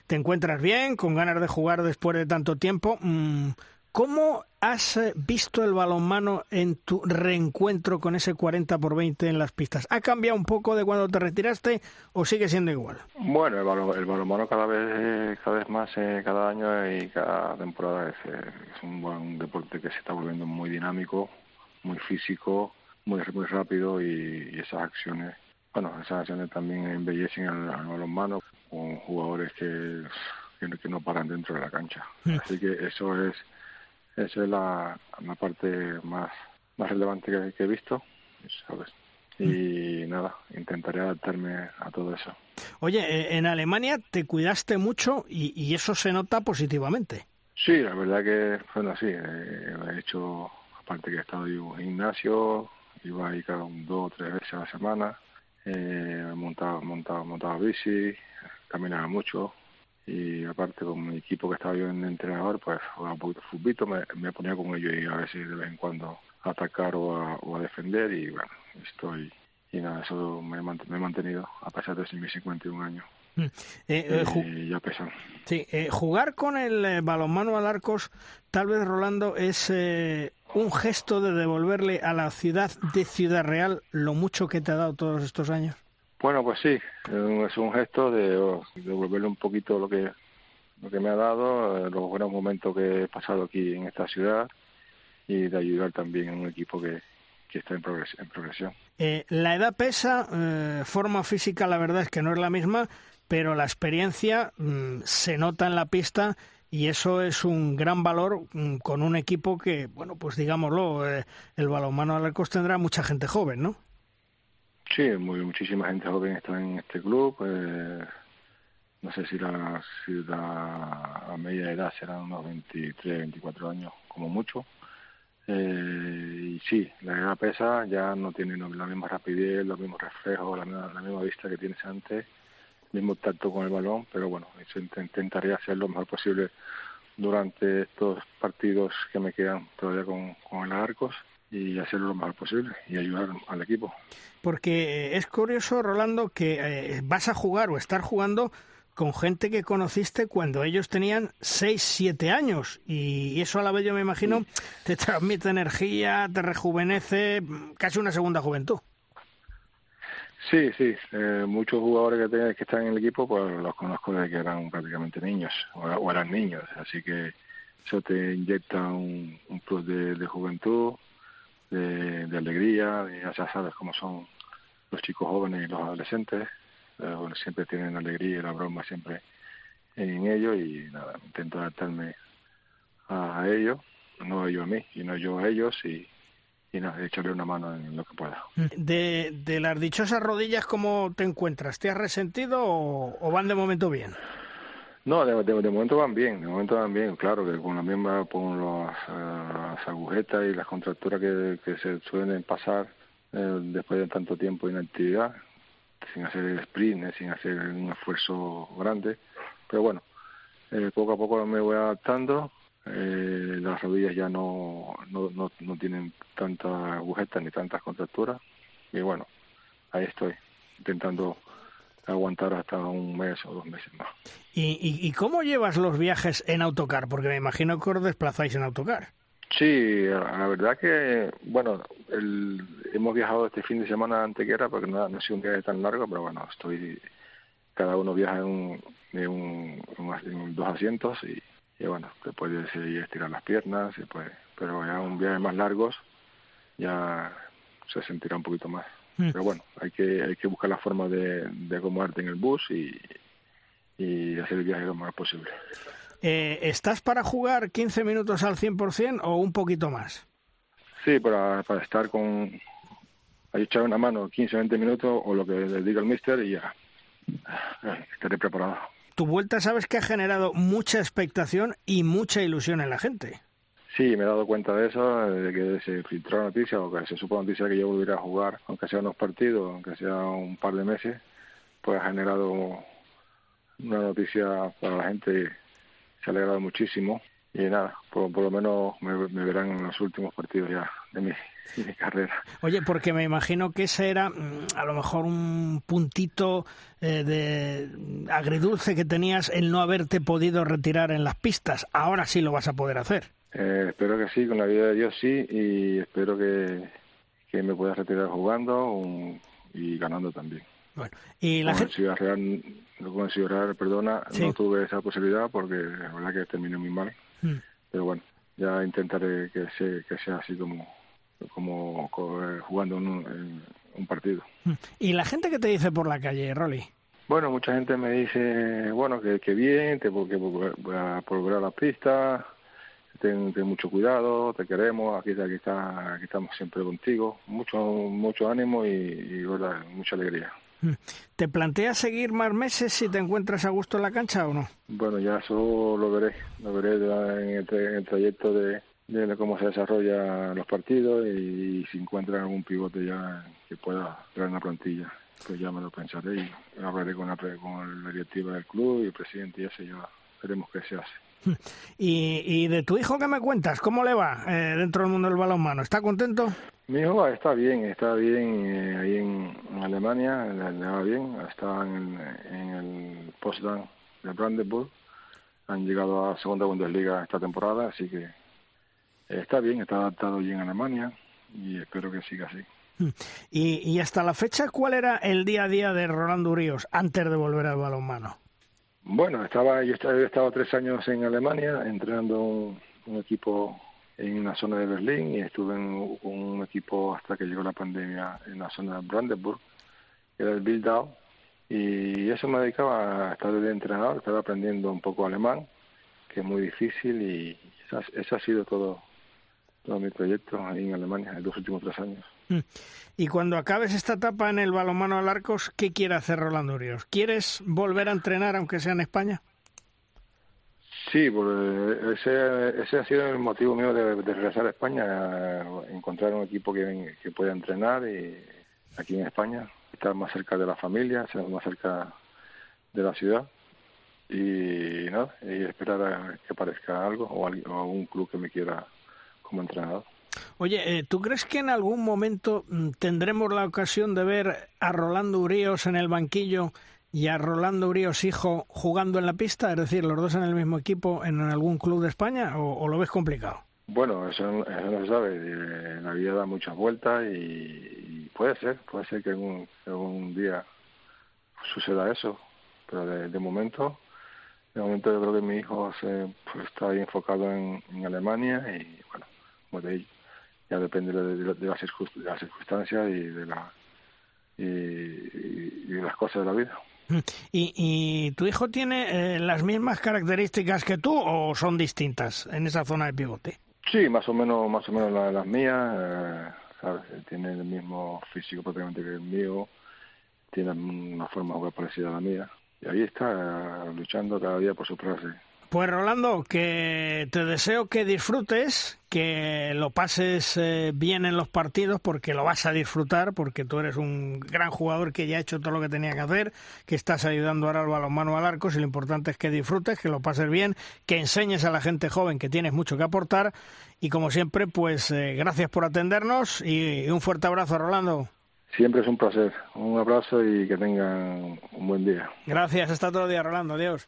¿Te encuentras bien, con ganas de jugar después de tanto tiempo? Mm, ¿Cómo has eh, visto el balonmano en tu reencuentro con ese 40 por 20 en las pistas? ¿Ha cambiado un poco de cuando te retiraste o sigue siendo igual? Bueno, el, balon, el balonmano cada vez cada vez más, eh, cada año y cada temporada es, eh, es un, buen deporte que se está volviendo muy dinámico, muy físico, muy, muy rápido y, y esas acciones, bueno, esas acciones también embellecen al, al balonmano con jugadores que, que, no paran dentro de la cancha. Así que eso es esa es la, la parte más, más relevante que, que he visto, ¿sabes? Y nada, intentaré adaptarme a todo eso. Oye, eh, en Alemania te cuidaste mucho y, y eso se nota positivamente. Sí, la verdad que, bueno, sí, eh, he hecho, aparte que he estado en un gimnasio, iba ahí cada un, dos o tres veces a la semana, eh, montaba, montaba, montaba bici, caminaba mucho, y aparte con mi equipo que estaba yo en entrenador, pues jugaba un poquito de futbito, me, me, ponía con ellos y a si de vez en cuando a atacar o a, o a defender y bueno, estoy y nada, eso me, me he mantenido a pesar de mis 51 años. Mm. Eh, eh, y ya pesan. Sí, eh, jugar con el eh, balonmano al arcos, tal vez Rolando, es eh, un gesto de devolverle a la ciudad de Ciudad Real lo mucho que te ha dado todos estos años. Bueno, pues sí, es un gesto de oh, devolverle un poquito lo que lo que me ha dado, los buenos momentos que he pasado aquí en esta ciudad y de ayudar también en un equipo que, que está en, progres en progresión. Eh, la edad pesa, eh, forma física la verdad es que no es la misma, pero la experiencia mmm, se nota en la pista y eso es un gran valor mmm, con un equipo que, bueno, pues digámoslo, eh, el balonmano Alarcos tendrá mucha gente joven, ¿no? Sí, muy, muchísima gente joven está en este club. Eh, no sé si la, si la media edad será unos 23, 24 años como mucho. Eh, y sí, la edad pesa, ya no tiene la misma rapidez, los mismos reflejos, la misma vista que tienes antes, mismo tacto con el balón, pero bueno, intentaré hacer lo mejor posible durante estos partidos que me quedan todavía con, con el Arcos y hacerlo lo mejor posible y ayudar al equipo. Porque es curioso, Rolando, que eh, vas a jugar o estar jugando con gente que conociste cuando ellos tenían 6, 7 años y eso a la vez yo me imagino te transmite energía, te rejuvenece, casi una segunda juventud. Sí, sí, eh, muchos jugadores que, que están en el equipo pues los conozco desde que eran prácticamente niños o, eran niños, así que eso te inyecta un, plus de, de juventud, de, alegría, ya sabes cómo son los chicos jóvenes y los adolescentes, siempre tienen alegría y la broma siempre en ellos y nada, intento adaptarme a, a ellos, no ellos a mí, sino yo a ellos y, y nada, echarle una mano en lo que pueda. De, de las dichosas rodillas, ¿cómo te encuentras? ¿Te has resentido o, o van de momento bien? No, de, de, de, momento van bien, de momento van bien, claro, que con la misma, con las, las agujetas y las contracturas que, que se suelen pasar eh, después de tanto tiempo de inactividad, sin hacer el sprint, eh, sin hacer un esfuerzo grande, pero bueno, eh, poco a poco me voy adaptando, eh, las rodillas ya no, no, no, no tienen tantas agujetas ni tantas contracturas, y bueno, ahí estoy, intentando aguantar hasta un mes o dos meses más. ¿Y, y, y cómo llevas los viajes en autocar? Porque me imagino que os desplazáis en autocar. Sí, la verdad que, bueno, el, hemos viajado este fin de semana antequera porque no, no ha sido un viaje tan largo, pero bueno, estoy, cada uno viaja en, un, en, un, en dos asientos y, y bueno, te puedes ir estirar las piernas, y pues, pero ya un viaje más largos ya se sentirá un poquito más. Mm. Pero bueno, hay que, hay que buscar la forma de, de acomodarte en el bus y, y hacer el viaje lo más posible. Eh, ¿Estás para jugar 15 minutos al 100% o un poquito más? Sí, para, para estar con... Ahí echar una mano 15 20 minutos o lo que le diga el mister y ya estaré preparado. Tu vuelta sabes que ha generado mucha expectación y mucha ilusión en la gente. Sí, me he dado cuenta de eso, de que se filtró noticia o que se supo noticia que yo volviera a jugar, aunque sea unos partidos, aunque sea un par de meses, pues ha generado una noticia para la gente se ha alegrado muchísimo y nada, por, por lo menos me, me, verán en los últimos partidos ya de mi, de mi, carrera. Oye, porque me imagino que ese era a lo mejor un puntito eh, de agridulce que tenías el no haberte podido retirar en las pistas. Ahora sí lo vas a poder hacer. Eh, espero que sí, con la ayuda de Dios sí, y espero que, que me pueda retirar jugando y ganando también. Bueno, y la con gente... el Ciudad Real, con el Ciudad Real, perdona, Sí. no tuve esa posibilidad porque la verdad que terminé muy mal. Mm. Pero bueno, ya intentaré que sea, que sea así como, como co- eh, jugando un, en un partido. Y la gente que te dice por la calle, Rolly. Bueno, mucha gente me dice, bueno, que, que bien, te, porque voy a volver a la pista, ten, ten mucho cuidado, te queremos, aquí, aquí, está, aquí estamos siempre contigo. Mucho mucho ánimo y, mucha alegría. ¿Te planteas seguir más meses si te encuentras a gusto en la cancha o no? Bueno, ya eso lo veré, lo veré en el, trayecto de, cómo se desarrollan los partidos y, si encuentran algún pivote ya que pueda traer una plantilla, pues ya me lo pensaré y hablaré con la, con la directiva del club y el presidente y eso ya veremos qué se hace. Y, y de tu hijo, ¿qué me cuentas? ¿Cómo le va eh, dentro del mundo del balonmano? ¿Está contento? Mi hijo está bien, está bien eh, ahí en, en Alemania, le, le va bien, está en, el- en el Potsdam de Brandenburg, han llegado a segunda Bundesliga esta temporada, así que está bien, está adaptado bien a Alemania y espero que siga así. Y, y hasta la fecha, ¿cuál era el día a día de Rolando Ríos antes de volver al balonmano? Bueno, estaba, yo he estado tres años en Alemania entrenando un, equipo en la zona de Berlín y estuve en un, equipo hasta que llegó la pandemia en la zona de Brandenburg, que era el Bildau, y eso me dedicaba a estar de entrenador, estaba aprendiendo un poco alemán, que es muy difícil y ese ha sido todo, todo mi proyecto ahí en Alemania en los últimos tres años. Y cuando acabes esta etapa en el balonmano al Arcos, ¿qué quiere hacer Rolando Ríos? ¿Quieres volver a entrenar aunque sea en España? Sí, porque ese, ese ha sido el motivo mío de, regresar a España, a encontrar un equipo que, que pueda entrenar y aquí en España, estar más cerca de la familia, estar más cerca de la ciudad y, ¿no? y esperar a que aparezca algo o, un club que me quiera como entrenador. Oye, eh, ¿tú crees que en algún momento mm, tendremos la ocasión de ver a Rolando Urios en el banquillo y a Rolando Urios hijo jugando en la pista? Es decir, los dos en el mismo equipo en algún club de España o, lo ves complicado? Bueno, eso, eso se sabe. eh, La vida da muchas vueltas y, puede ser, puede ser que algún, día suceda eso. Pero de, momento, de momento yo creo que mi hijo se, pues, está ahí enfocado en, Alemania y bueno, como ya depende de, de- de las, circun- de las circunstancias y de la y, y- y de las cosas de la vida. Mm. ¿Y, y tu hijo tiene eh, las mismas características que tú o son distintas en esa zona de pivote? Sí, más o menos, más o menos la- las mías, eh, ¿sabes? Tiene el mismo físico prácticamente que el mío, tiene una forma muy parecida a la mía. Y ahí está, eh, luchando cada día por superarse. Pues Rolando, que te deseo que disfrutes, que lo pases eh, bien en los partidos, porque lo vas a disfrutar, porque tú eres un gran jugador que ya ha hecho todo lo que tenía que hacer, que estás ayudando ahora al balonmano al arco, y lo importante es que disfrutes, que lo pases bien, que enseñes a la gente joven que tienes mucho que aportar, y como siempre, pues eh, gracias por atendernos y, y un fuerte abrazo, Rolando. Siempre es un placer. Un abrazo y que tengan un buen día. Gracias, hasta todo el día, Rolando, adiós.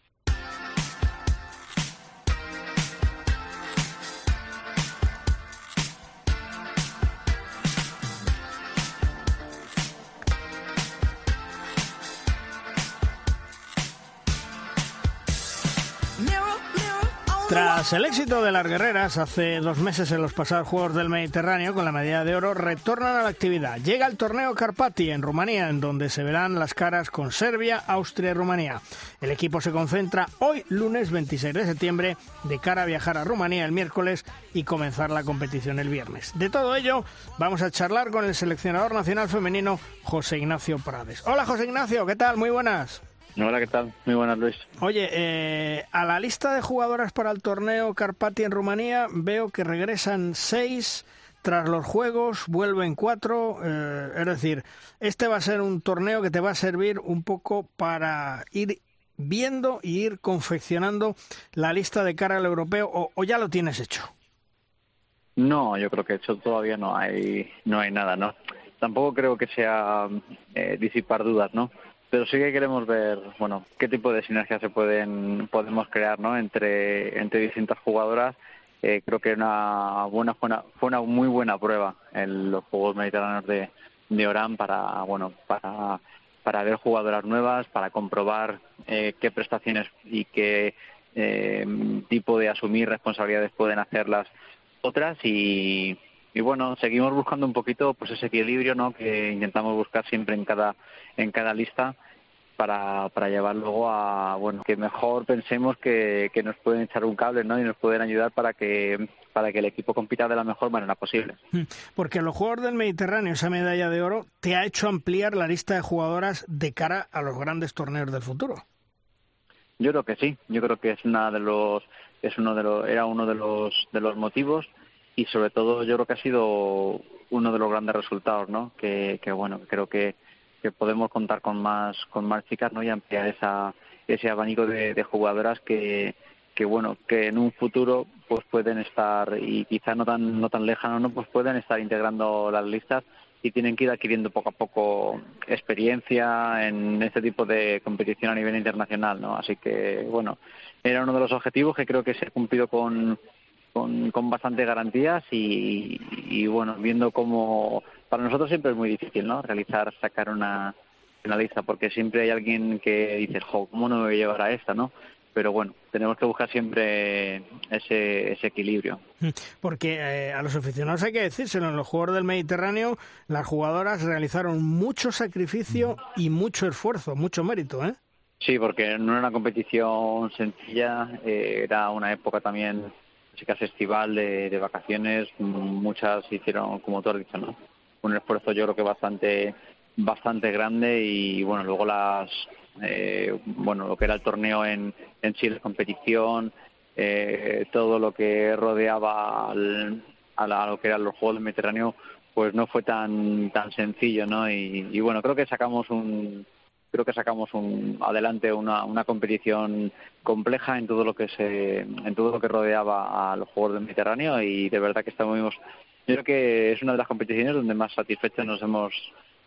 Tras el éxito de las guerreras hace dos meses en los pasados Juegos del Mediterráneo con la medalla de oro, retornan a la actividad. Llega el torneo Carpati en Rumanía, en donde se verán las caras con Serbia, Austria y Rumanía. El equipo se concentra hoy, lunes 26 de septiembre, de cara a viajar a Rumanía el miércoles y comenzar la competición el viernes. De todo ello, vamos a charlar con el seleccionador nacional femenino José Ignacio Prades. Hola José Ignacio, ¿qué tal? Muy buenas. Hola, ¿qué tal? Muy buenas, Luis. Oye, eh, a la lista de jugadoras para el torneo Carpati en Rumanía veo que regresan seis tras los juegos, vuelven cuatro. eh, es decir, este va a ser un torneo que te va a servir un poco para ir viendo y ir confeccionando la lista de cara al europeo o, o ya lo tienes hecho. No, yo creo que hecho todavía no hay no hay nada, ¿no? Tampoco creo que sea eh, disipar dudas, ¿no? Pero sí que queremos ver, bueno, qué tipo de sinergias se pueden podemos crear, ¿no? Entre entre distintas jugadoras eh, creo que una buena, fue, una, fue una muy buena prueba en los Juegos Mediterráneos de, de Orán para, bueno, para, para ver jugadoras nuevas, para comprobar eh, qué prestaciones y qué eh, tipo de asumir responsabilidades pueden hacer las otras y, y bueno, seguimos buscando un poquito pues ese equilibrio ¿no? que intentamos buscar siempre en cada, en cada lista para, para llevar luego a, bueno, que mejor pensemos que, que nos pueden echar un cable, ¿no? Y nos pueden ayudar para que, para que el equipo compita de la mejor manera posible. Hmm. Porque los Juegos del Mediterráneo, esa medalla de oro, te ha hecho ampliar la lista de jugadoras de cara a los grandes torneos del futuro. Yo creo que sí, yo creo que es una de los, es uno de los, era uno de los, de los motivos y sobre todo yo creo que ha sido uno de los grandes resultados, ¿no? Que, que bueno, creo que que podemos contar con más con más chicas no y ampliar esa ese abanico de, jugadoras que que bueno que en un futuro pues pueden estar y quizás no tan no tan lejano no pues pueden estar integrando las listas y tienen que ir adquiriendo poco a poco experiencia en este tipo de competición a nivel internacional no así que bueno era uno de los objetivos que creo que se ha cumplido con con, con bastantes garantías y, y bueno viendo cómo para nosotros siempre es muy difícil, ¿no? Realizar, sacar una, una lista, porque siempre hay alguien que dice, jo, ¿cómo no me voy a llevar a esta, no? Pero bueno, tenemos que buscar siempre ese, ese equilibrio. Porque eh, a los aficionados hay que decírselo, en los Juegos del Mediterráneo las jugadoras realizaron mucho sacrificio y mucho esfuerzo, mucho mérito, ¿eh? Sí, porque no era una competición sencilla, eh, era una época también, chicas estival de, vacaciones, muchas hicieron, como tú has dicho, ¿no? un esfuerzo yo creo que bastante bastante grande y bueno luego las eh, bueno lo que era el torneo en en sí la competición eh, todo lo que rodeaba al, a, lo que eran los juegos del Mediterráneo pues no fue tan tan sencillo no y bueno creo que sacamos un creo que sacamos un adelante una, una competición compleja en todo lo que se en todo lo que rodeaba a los juegos del Mediterráneo y de verdad que estamos yo creo que es una de las competiciones donde más satisfechos nos hemos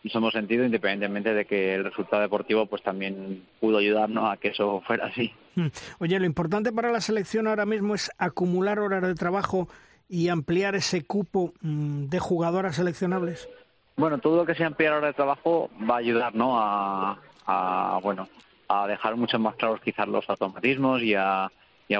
nos hemos sentido independientemente de que el resultado deportivo pues también pudo ayudarnos a que eso fuera así. Hmm. Oye, lo importante para la selección ahora mismo es acumular horas de trabajo y ampliar ese cupo mm, de jugadoras seleccionables. Bueno, todo lo que sea ampliar horas de trabajo va a ayudar, ¿no? A, a bueno, a dejar mucho más claros quizás los automatismos y a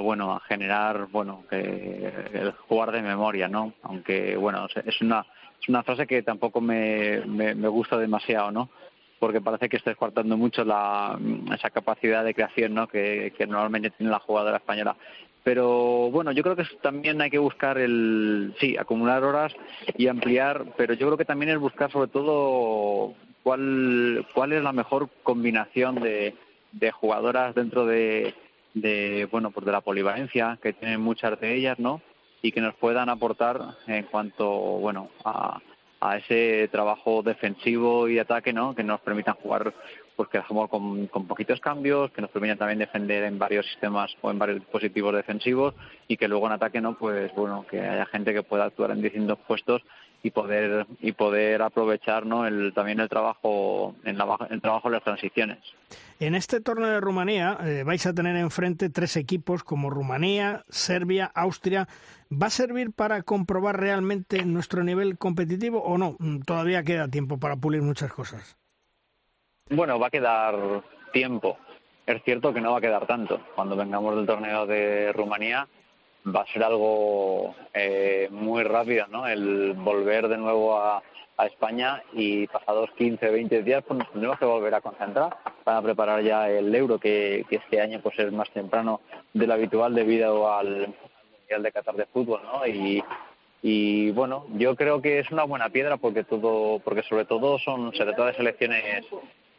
bueno a generar bueno que el jugar de memoria no aunque bueno es una es una frase que tampoco me, me, me gusta demasiado no porque parece que está escuartando mucho la, esa capacidad de creación ¿no? que, que normalmente tiene la jugadora española. Pero bueno yo creo que también hay que buscar el sí acumular horas y ampliar pero yo creo que también es buscar sobre todo cuál cuál es la mejor combinación de, de jugadoras dentro de de bueno pues de la polivalencia que tienen muchas de ellas no y que nos puedan aportar en cuanto bueno a, a ese trabajo defensivo y ataque no que nos permitan jugar pues que jugamos con, con poquitos cambios que nos permitan también defender en varios sistemas o en varios dispositivos defensivos y que luego en ataque no pues bueno que haya gente que pueda actuar en distintos puestos y poder y poder aprovechar ¿no? el, también el trabajo en la, el trabajo de las transiciones. En este torneo de Rumanía eh, vais a tener enfrente tres equipos como Rumanía, Serbia, Austria. ¿Va a servir para comprobar realmente nuestro nivel competitivo o no? Mm, todavía queda tiempo para pulir muchas cosas. Bueno, va a quedar tiempo. Es cierto que no va a quedar tanto. Cuando vengamos del torneo de Rumanía va a ser algo eh, muy rápido, ¿no? El volver de nuevo a, España y pasados 15, 20 días pues nos tendremos que volver a concentrar para preparar ya el euro que, este año pues es más temprano de lo habitual debido al Mundial de Qatar de fútbol, ¿no? Y, y bueno, yo creo que es una buena piedra porque todo, porque sobre todo son sobre todo de selecciones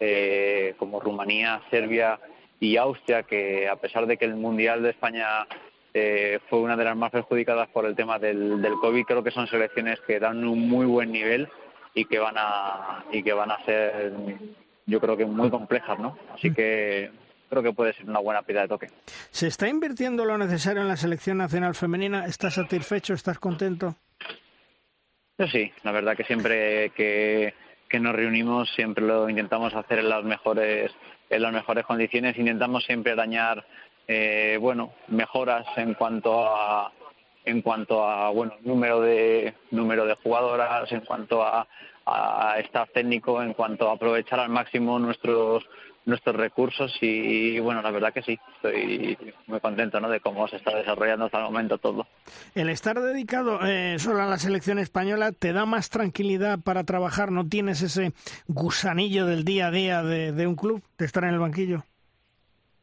eh, como Rumanía, Serbia y Austria que a pesar de que el Mundial de España eh, fue una de las más perjudicadas por el tema del, del COVID. Creo que son selecciones que dan un muy buen nivel y que van a y que van a ser, yo creo que muy complejas, ¿no? Así que creo que puede ser una buena piedra de toque. ¿Se está invirtiendo lo necesario en la selección nacional femenina? ¿Estás satisfecho? ¿Estás contento? Yo sí, la verdad que siempre que, que nos reunimos siempre lo intentamos hacer en las mejores en las mejores condiciones, intentamos siempre dañar eh, bueno, mejoras en cuanto a, en cuanto a bueno número de número de jugadoras, en cuanto a, a staff técnico, en cuanto a aprovechar al máximo nuestros nuestros recursos y, bueno, la verdad que sí, estoy muy contento ¿no? de cómo se está desarrollando hasta el momento todo. El estar dedicado eh, solo a la selección española te da más tranquilidad para trabajar, no tienes ese gusanillo del día a día de, de un club, de estar en el banquillo.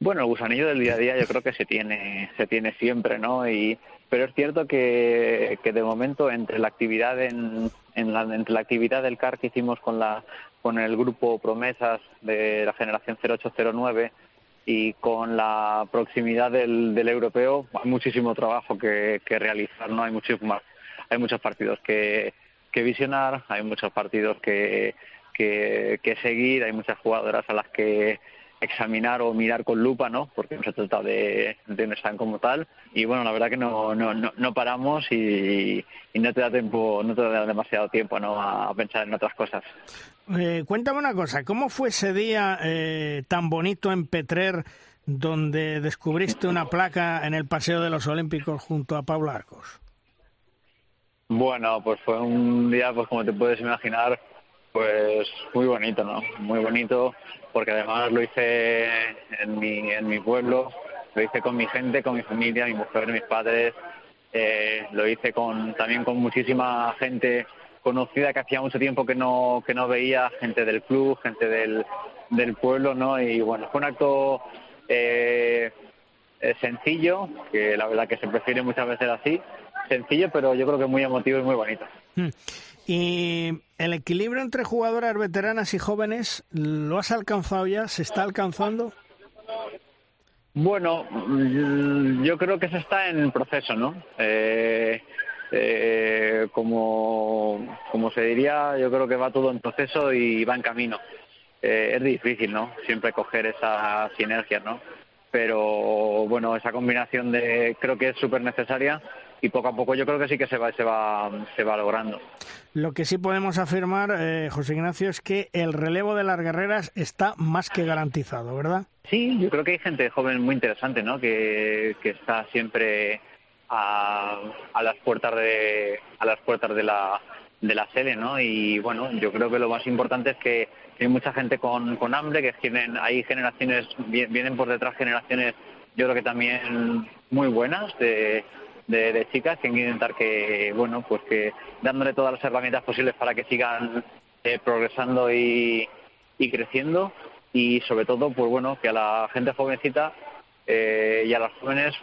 Bueno, el gusanillo del día a día yo creo que se tiene, se tiene siempre, ¿no? Y, pero es cierto que, que de momento entre la actividad en, en la, entre la actividad del CAR que hicimos con la con el grupo Promesas de la generación 0809 y con la proximidad del, del europeo hay muchísimo trabajo que, que realizar, ¿no? Hay muchísimos hay muchos partidos que, que visionar, hay muchos partidos que, que, que seguir, hay muchas jugadoras a las que examinar o mirar con lupa, ¿no? Porque no se trata de, de un stand como tal. Y bueno, la verdad que no, no, no, no paramos y, y, no te da tiempo, no te da demasiado tiempo, ¿no? A, pensar en otras cosas. Eh, cuéntame una cosa, ¿cómo fue ese día eh, tan bonito en Petrer donde descubriste una placa en el Paseo de los Olímpicos junto a Pablo Arcos? Bueno, pues fue un día, pues como te puedes imaginar, pues muy bonito, ¿no? Muy bonito, porque además lo hice en mi, en mi pueblo, lo hice con mi gente, con mi familia, mi mujer, mis padres, eh, lo hice con también con muchísima gente conocida que hacía mucho tiempo que no que no veía, gente del club, gente del, del pueblo, ¿no? Y bueno, fue un acto eh, sencillo, que la verdad que se prefiere muchas veces así, sencillo, pero yo creo que muy emotivo y muy bonito. Hmm. ¿Y el equilibrio entre jugadoras veteranas y jóvenes lo has alcanzado ya? ¿Se está alcanzando? Bueno, yo creo que se está en proceso, ¿no? Eh, eh, como, como se diría, yo creo que va todo en proceso y va en camino. Eh, es difícil, ¿no? Siempre coger esa sinergia, ¿no? Pero bueno, esa combinación de creo que es súper necesaria y poco a poco yo creo que sí que se va se va se va logrando. Lo que sí podemos afirmar, eh, José Ignacio, es que el relevo de las guerreras está más que garantizado, ¿verdad? Sí, yo creo que hay gente joven muy interesante, ¿no? Que, que está siempre a, a las puertas de a las puertas de la de la sede, ¿no? Y bueno, yo creo que lo más importante es que hay mucha gente con, con hambre, que tienen, hay generaciones, vienen por detrás generaciones, yo creo que también muy buenas de, de, chicas que hay que intentar que, bueno, pues que dándole todas las herramientas posibles para que sigan eh, progresando y, y, creciendo y sobre todo, pues bueno, que a la gente jovencita eh, y a las jóvenes,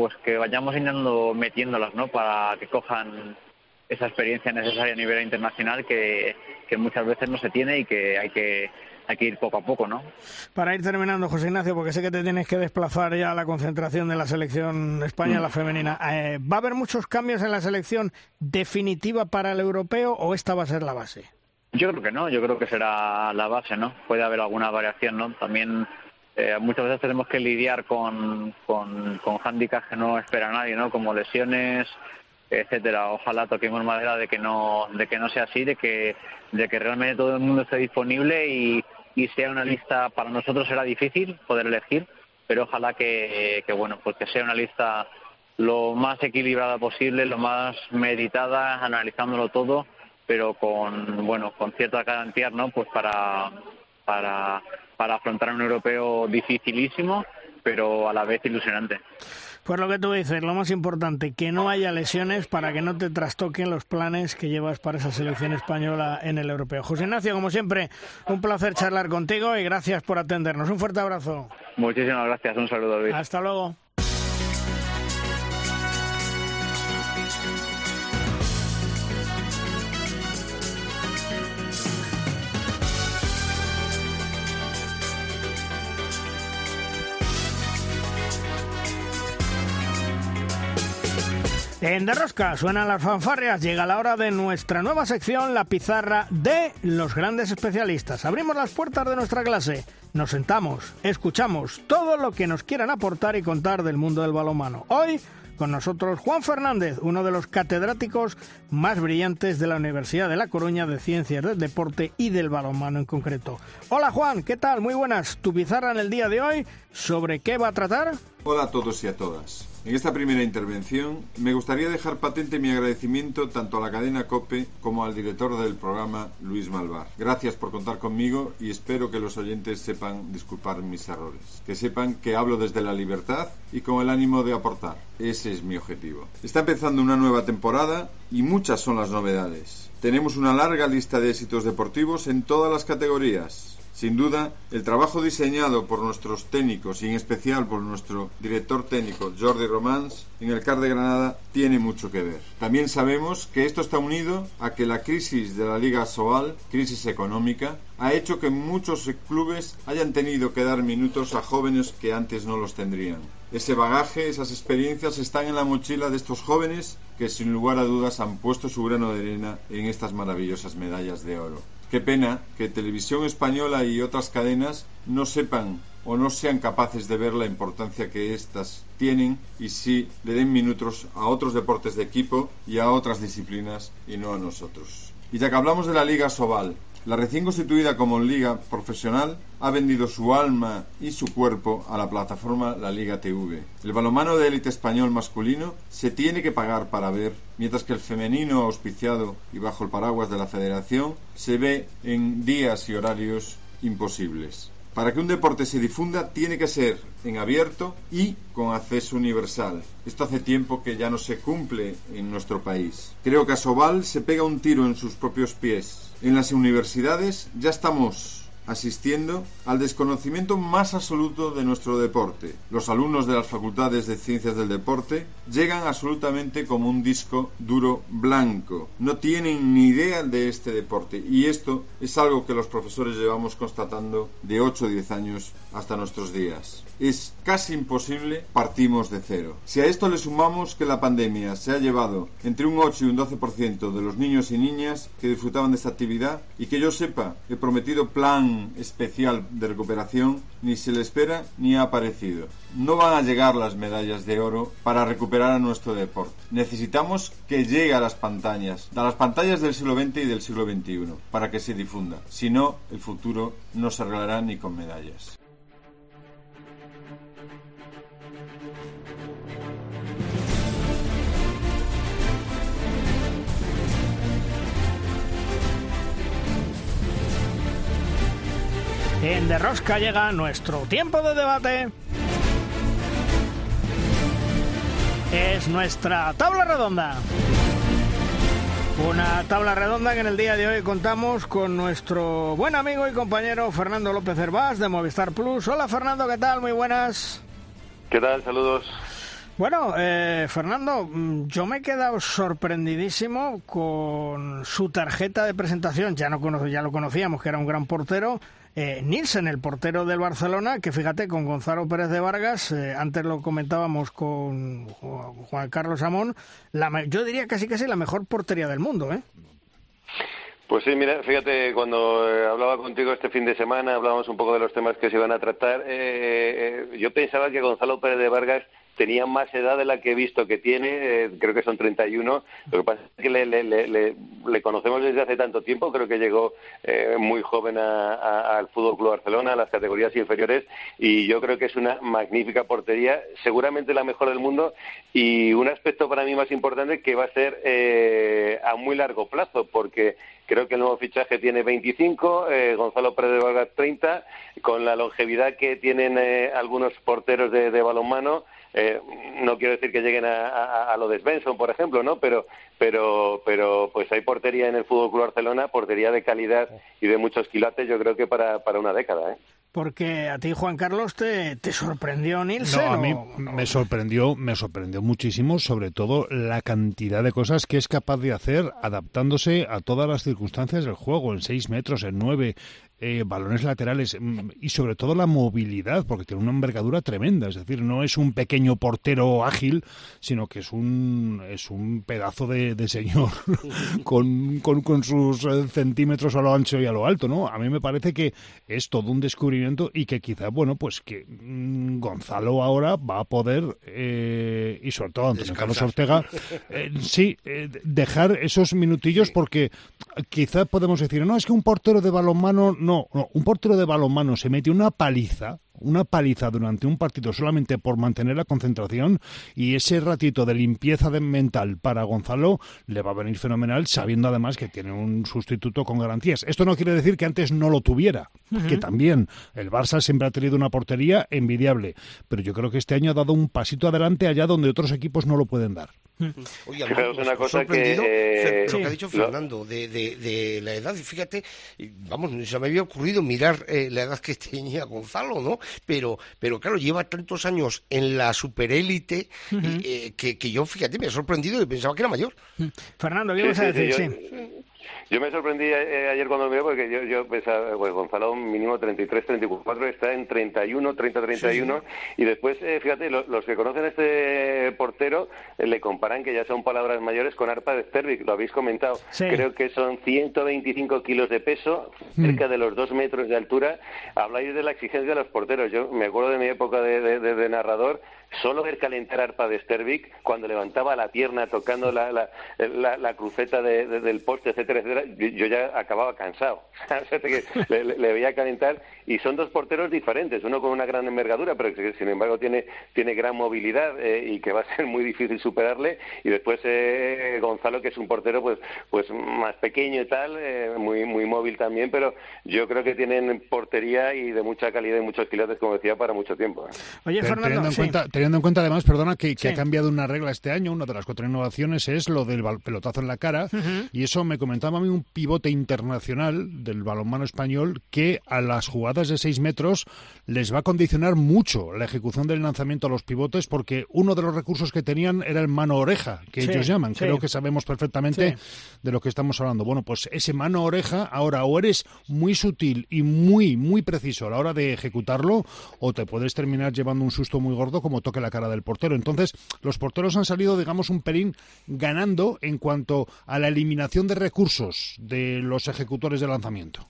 pues que vayamos intentando metiéndolas, ¿no? Para que cojan esa experiencia necesaria a nivel internacional que, que muchas veces no se tiene y que hay que hay que ir poco a poco, ¿no? Para ir terminando, José Ignacio, porque sé que te tienes que desplazar ya a la concentración de la selección España, mm. la femenina. Eh, ¿Va a haber muchos cambios en la selección definitiva para el europeo o esta va a ser la base? Yo creo que no, yo creo que será la base, ¿no? Puede haber alguna variación, ¿no? También eh, muchas veces tenemos que lidiar con, con, con handicaps que no espera nadie, ¿no? Como lesiones, etcétera. Ojalá toquemos madera de que no de que no sea así, de que de que realmente todo el mundo esté disponible y, y sea una lista para nosotros será difícil poder elegir, pero ojalá que, que bueno, pues que sea una lista lo más equilibrada posible, lo más meditada, analizándolo todo, pero con bueno, con cierta garantía, ¿no? Pues para para para afrontar un europeo dificilísimo, pero a la vez ilusionante. Pues lo que tú dices, lo más importante, que no haya lesiones para que no te trastoquen los planes que llevas para esa selección española en el europeo. José Ignacio, como siempre, un placer charlar contigo y gracias por atendernos. Un fuerte abrazo. Muchísimas gracias, un saludo, Luis. Hasta luego. En Derrosca suenan las fanfarrias, llega la hora de nuestra nueva sección, la pizarra de los grandes especialistas. Abrimos las puertas de nuestra clase, nos sentamos, escuchamos todo lo que nos quieran aportar y contar del mundo del balonmano. Hoy con nosotros Juan Fernández, uno de los catedráticos más brillantes de la Universidad de La Coruña de Ciencias del Deporte y del balonmano en concreto. Hola Juan, ¿qué tal? Muy buenas. Tu pizarra en el día de hoy, ¿sobre qué va a tratar? Hola a todos y a todas. En esta primera intervención me gustaría dejar patente mi agradecimiento tanto a la cadena COPE como al director del programa, Luis Malvar. Gracias por contar conmigo y espero que los oyentes sepan disculpar mis errores. Que sepan que hablo desde la libertad y con el ánimo de aportar. Ese es mi objetivo. Está empezando una nueva temporada y muchas son las novedades. Tenemos una larga lista de éxitos deportivos en todas las categorías. Sin duda, el trabajo diseñado por nuestros técnicos y en especial por nuestro director técnico Jordi Romans en el CAR de Granada tiene mucho que ver. También sabemos que esto está unido a que la crisis de la Liga Sobal, crisis económica, ha hecho que muchos clubes hayan tenido que dar minutos a jóvenes que antes no los tendrían. Ese bagaje, esas experiencias están en la mochila de estos jóvenes que sin lugar a dudas han puesto su grano de arena en estas maravillosas medallas de oro. Qué pena que Televisión Española y otras cadenas no sepan o no sean capaces de ver la importancia que éstas tienen y si le den minutos a otros deportes de equipo y a otras disciplinas y no a nosotros. Y ya que hablamos de la Liga Sobal, la recién constituida como liga profesional ha vendido su alma y su cuerpo a la plataforma La Liga TV. El balonmano de élite español masculino se tiene que pagar para ver, mientras que el femenino auspiciado y bajo el paraguas de la federación se ve en días y horarios imposibles. Para que un deporte se difunda tiene que ser en abierto y con acceso universal. Esto hace tiempo que ya no se cumple en nuestro país. Creo que Asobal se pega un tiro en sus propios pies. En las universidades ya estamos asistiendo al desconocimiento más absoluto de nuestro deporte. Los alumnos de las facultades de ciencias del deporte llegan absolutamente como un disco duro blanco. No tienen ni idea de este deporte y esto es algo que los profesores llevamos constatando de 8 o 10 años hasta nuestros días. Es casi imposible, partimos de cero. Si a esto le sumamos que la pandemia se ha llevado entre un 8 y un 12% de los niños y niñas que disfrutaban de esta actividad y que yo sepa, he prometido plan especial de recuperación ni se le espera ni ha aparecido. No van a llegar las medallas de oro para recuperar a nuestro deporte. Necesitamos que llegue a las pantallas, a las pantallas del siglo XX y del siglo XXI, para que se difunda. Si no, el futuro no se arreglará ni con medallas. En Derrosca llega nuestro tiempo de debate. Es nuestra tabla redonda. Una tabla redonda que en el día de hoy contamos con nuestro buen amigo y compañero Fernando López Hervás de Movistar Plus. Hola Fernando, ¿qué tal? Muy buenas. ¿Qué tal? Saludos. Bueno, eh, Fernando, mm, yo me he quedado sorprendidísimo con su tarjeta de presentación. Ya, no ya lo conocíamos, que era un gran portero. Eh, Nielsen, el portero del Barcelona, que fíjate, con Gonzalo Pérez de Vargas, eh, antes lo comentábamos con Juan Carlos Amón, la, yo diría casi casi la mejor portería del mundo, ¿eh? Pues sí, mira, fíjate, cuando eh, hablaba contigo este fin de semana, hablábamos un poco de los temas que se iban a tratar, eh, eh, yo pensaba que Gonzalo Pérez de Vargas tenía más edad de la que he visto que tiene, eh, creo que son 31. Lo que pasa es que le, le, le, conocemos desde hace tanto tiempo, creo que llegó eh, muy joven al Fútbol Club Barcelona, a las categorías inferiores, y yo creo que es una magnífica portería, seguramente la mejor del mundo, y un aspecto para mí más importante que va a ser eh, a muy largo plazo, porque creo que el nuevo fichaje tiene 25, eh, Gonzalo Pérez de Vargas 30, con la longevidad que tienen eh, algunos porteros de balonmano. Eh, no quiero decir que lleguen a, a, a, lo de Svensson, por ejemplo, ¿no? Pero, pero, pero pues hay portería en el Fútbol Club Barcelona, portería de calidad y de muchos quilates, yo creo que para, para una década, ¿eh? Porque a ti, Juan Carlos, te, te sorprendió Nielsen. No, a mí me sorprendió, me sorprendió muchísimo, sobre todo la cantidad de cosas que es capaz de hacer adaptándose a todas las circunstancias del juego, en seis metros, en nueve, eh, balones laterales mm, y sobre todo la movilidad, porque tiene una envergadura tremenda. Es decir, no es un pequeño portero ágil, sino que es un, es un pedazo de, de señor con, con, con, sus eh, centímetros a lo ancho y a lo alto. ¿no? A mí me parece que es todo un descubrimiento y que quizá, bueno, pues que mmm, Gonzalo ahora va a poder, eh, y sobre todo Antonio Carlos Ortega, eh, sí, dejar esos minutillos porque quizá podemos decir, no, es que un portero de balonmano no, no, un portero de balonmano se mete una paliza una paliza durante un partido solamente por mantener la concentración y ese ratito de limpieza de mental para Gonzalo le va a venir fenomenal sabiendo además que tiene un sustituto con garantías. Esto no quiere decir que antes no lo tuviera, que también el Barça siempre ha tenido una portería envidiable, pero yo creo que este año ha dado un pasito adelante allá donde otros equipos no lo pueden dar. Oye, Fijaos me- una cosa sorprendido, que, eh, lo que ha sí. dicho Fernando de, de- de la edad. Y fíjate, vamos, se me había ocurrido mirar eh, la edad que tenía Gonzalo, ¿no? Pero, pero claro, lleva tantos años en la superélite eh, que, que yo, fíjate, me ha sorprendido y pensaba que era mayor. Fernando, Sí, sí, sí, yo, yo me sorprendí eh, ayer cuando me vio porque yo, yo pensaba, pues Gonzalo mínimo 33, 34, está en 31, 30, 31 y después, eh, fíjate, lo- los que conocen a este portero eh, le comparan que ya son palabras mayores con Arpa de Stervik, lo habéis comentado. Sí. Creo que son 125 kilos de peso, cerca de los dos metros de altura. Habláis de la exigencia de los porteros. Yo me acuerdo de mi época de, de- de- de narrador, solo ver calentar Arpa de Stervik cuando levantaba la pierna tocando la, la, la- la cruceta de- de- del poste, etcétera, etcétera, yo, ya acababa cansado. Le, le- le veía calentar y son dos porteros diferentes, uno con una gran envergadura, pero que sin embargo tiene, tiene gran movilidad eh, y que va a ser muy difícil superarle. Y después eh, Gonzalo, que es un portero pues, pues más pequeño y tal, eh, muy, muy móvil también, pero yo creo que tienen portería y de mucha calidad y muchos quilates, como decía, para mucho tiempo. ¿eh? Oye, Fernando, teniendo, en sí. cuenta, teniendo en cuenta además, perdona, que, que Sí. ha cambiado una regla este año, una de las cuatro innovaciones es lo del pelotazo en la cara, Ujú. y eso me comentaba a mí un pivote internacional del balonmano español que a las jugadas de seis metros les va a condicionar mucho la ejecución del lanzamiento a los pivotes porque uno de los recursos que tenían era el mano-oreja, que Sí, ellos llaman. sí. Creo que sabemos perfectamente de lo que estamos hablando. Bueno, pues ese mano-oreja, ahora o eres muy sutil y muy, muy preciso a la hora de ejecutarlo, o te puedes terminar llevando un susto muy gordo como toque la cara del portero. Entonces, los porteros han salido, digamos, un pelín ganando en cuanto a la eliminación de recursos de los ejecutores de lanzamiento.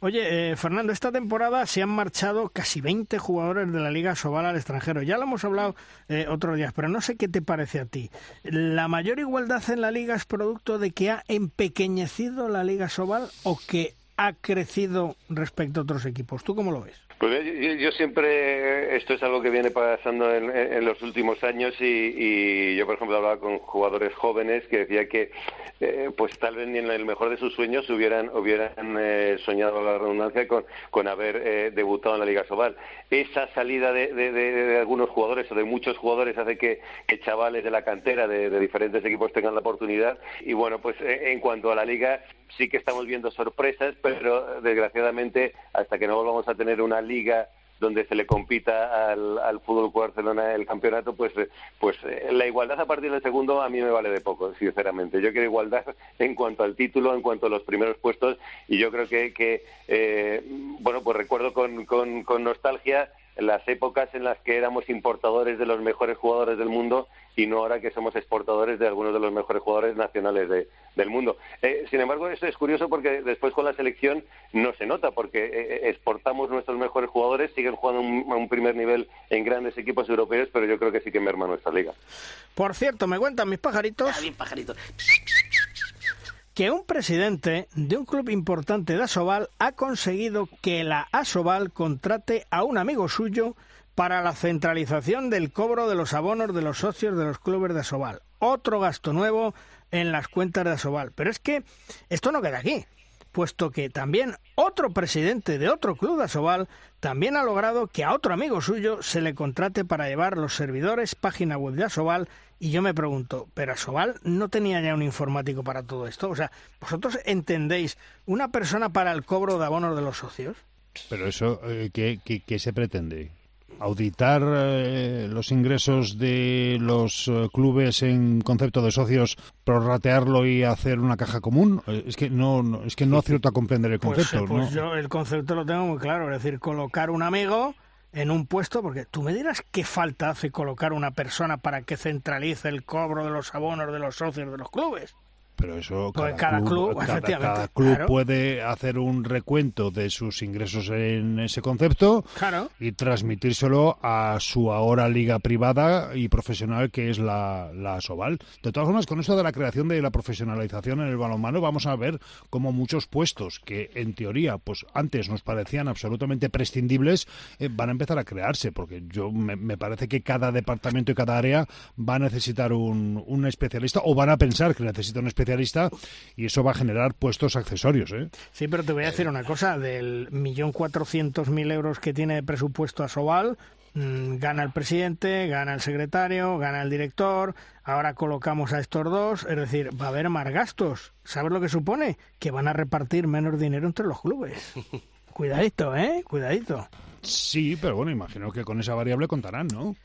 Oye, eh, Fernando, esta temporada se han marchado casi 20 jugadores de la Liga Sobal al extranjero. Ya lo hemos hablado eh, otros días, pero no sé qué te parece a ti. ¿La mayor igualdad en la Liga es producto de que ha empequeñecido la Liga Sobal o que ha crecido respecto a otros equipos? ¿Tú cómo lo ves? Pues yo, yo- siempre, esto es algo que viene pasando en, en los últimos años y, y yo, por ejemplo, hablaba con jugadores jóvenes que decía que, eh, pues tal vez ni en el mejor de sus sueños hubieran, hubieran eh, soñado la redundancia con, con haber eh, debutado en la Liga Sobal. Esa salida de, de- algunos jugadores o de muchos jugadores hace que, chavales de la cantera de, de diferentes equipos tengan la oportunidad y bueno, pues eh, en cuanto a la Liga sí que estamos viendo sorpresas, pero desgraciadamente hasta que no volvamos a tener una liga donde se le compita al, al Fútbol Barcelona el campeonato, pues, eh, pues eh, la igualdad a partir del segundo a mí me vale de poco, sinceramente. Yo quiero igualdad en cuanto al título, en cuanto a los primeros puestos, y yo creo que, que eh, bueno, pues recuerdo con, con, con nostalgia las épocas en las que éramos importadores de los mejores jugadores del mundo y no ahora que somos exportadores de algunos de los mejores jugadores nacionales de- del mundo. Eh, sin embargo, eso es curioso porque después con la selección no se nota porque eh, exportamos nuestros mejores jugadores, siguen jugando un- a un primer nivel en grandes equipos europeos, pero yo creo que sí que merma nuestra liga. Por cierto, me cuentan mis pajaritos que un presidente de un club importante de Asobal ha conseguido que la Asobal contrate a un amigo suyo para la centralización del cobro de los abonos de los socios de los clubes de Asobal. Otro gasto nuevo en las cuentas de Asobal. Pero es que esto no queda aquí, puesto que también otro presidente de otro club de Asobal también ha logrado que a otro amigo suyo se le contrate para llevar los servidores página web de Asobal y yo me pregunto, ¿pero Asobal no tenía ya un informático para todo esto? O sea, ¿vosotros entendéis una persona para el cobro de abonos de los socios? Pero eso, eh, ¿qué, qué- qué se pretende? ¿Auditar eh, los ingresos de los eh, clubes en concepto de socios, prorratearlo y hacer una caja común? Eh, es que no, no- es que no acierto a comprender el Pues, concepto. pues ¿no? yo el concepto lo tengo muy claro, es decir, colocar un amigo en un puesto, porque tú me dirás qué falta hace colocar una persona para que centralice el cobro de los abonos de los socios de los clubes. Pero eso Pues cada, cada club, cada- cada club claro. puede hacer un recuento de sus ingresos en ese concepto Claro. y transmitírselo a su ahora liga privada y profesional que es la, la Soval. De todas formas, con esto de la creación de la profesionalización en el balonmano vamos a ver cómo muchos puestos que en teoría pues antes nos parecían absolutamente prescindibles eh, van a empezar a crearse porque yo me, me parece que cada departamento y cada área va a necesitar un, un especialista o van a pensar que necesita un especialista y eso va a generar puestos accesorios. ¿eh? Sí, pero te voy a decir una cosa, del millón cuatrocientos mil euros que tiene de presupuesto a Sobal, mm, gana el presidente, gana el secretario, gana el director, ahora colocamos a estos dos, es decir, va a haber más gastos. ¿Sabes lo que supone? Que van a repartir menos dinero entre los clubes. Cuidadito, ¿eh? Cuidadito. Sí, pero bueno, imagino que con esa variable contarán, ¿no?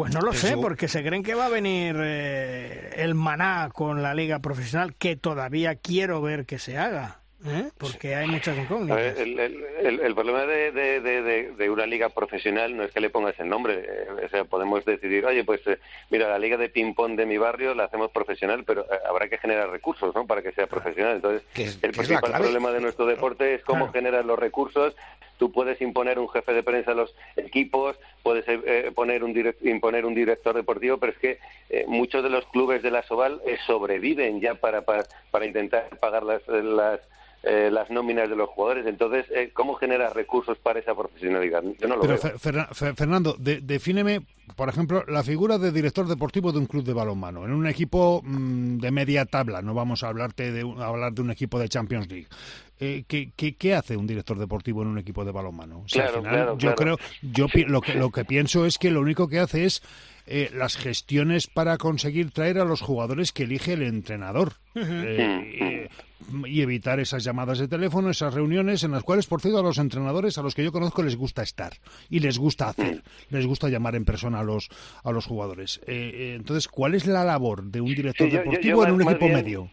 Pues no lo sé, porque se creen que va a venir eh, el maná con la liga profesional, que todavía quiero ver que se haga, ¿eh? porque hay muchas incógnitas. ver, el, el- el- el problema de, de- de- de- de una liga profesional no es que le pongas el nombre. eh, o sea, podemos decidir, oye, pues eh, mira, la liga de ping-pong de mi barrio la hacemos profesional, pero habrá que generar recursos ¿no? para que sea profesional. Entonces, el principal problema de nuestro deporte es cómo Claro. generar los recursos. Tú puedes imponer un jefe de prensa a los equipos, puedes eh, poner un direc- imponer un director deportivo, pero es que eh, muchos de los clubes de la Soval eh, sobreviven ya para, para, para intentar pagar las, las eh, las nóminas de los jugadores. Entonces, eh, ¿cómo generar recursos para esa profesionalidad? Yo no lo Pero veo. Fer- Ferna- Fer- Fernando, de- defíneme, por ejemplo, la figura de director deportivo de un club de balonmano, en un equipo mm, de media tabla, no vamos a hablarte de a hablar de un equipo de Champions League. Eh, ¿qué, qué, qué hace un director deportivo en un equipo de balonmano? O sea, al final, claro, yo claro. creo, yo pi- lo que, lo que pienso es que lo único que hace es eh, las gestiones para conseguir traer a los jugadores que elige el entrenador. Eh, y- y evitar esas llamadas de teléfono, esas reuniones en las cuales, por cierto, a los entrenadores, a los que yo conozco, les gusta estar y les gusta hacer, les gusta llamar en persona a los a los jugadores. Eh, eh, entonces, ¿cuál es la labor de un director Sí, yo- yo- yo deportivo en más- un equipo bien- medio?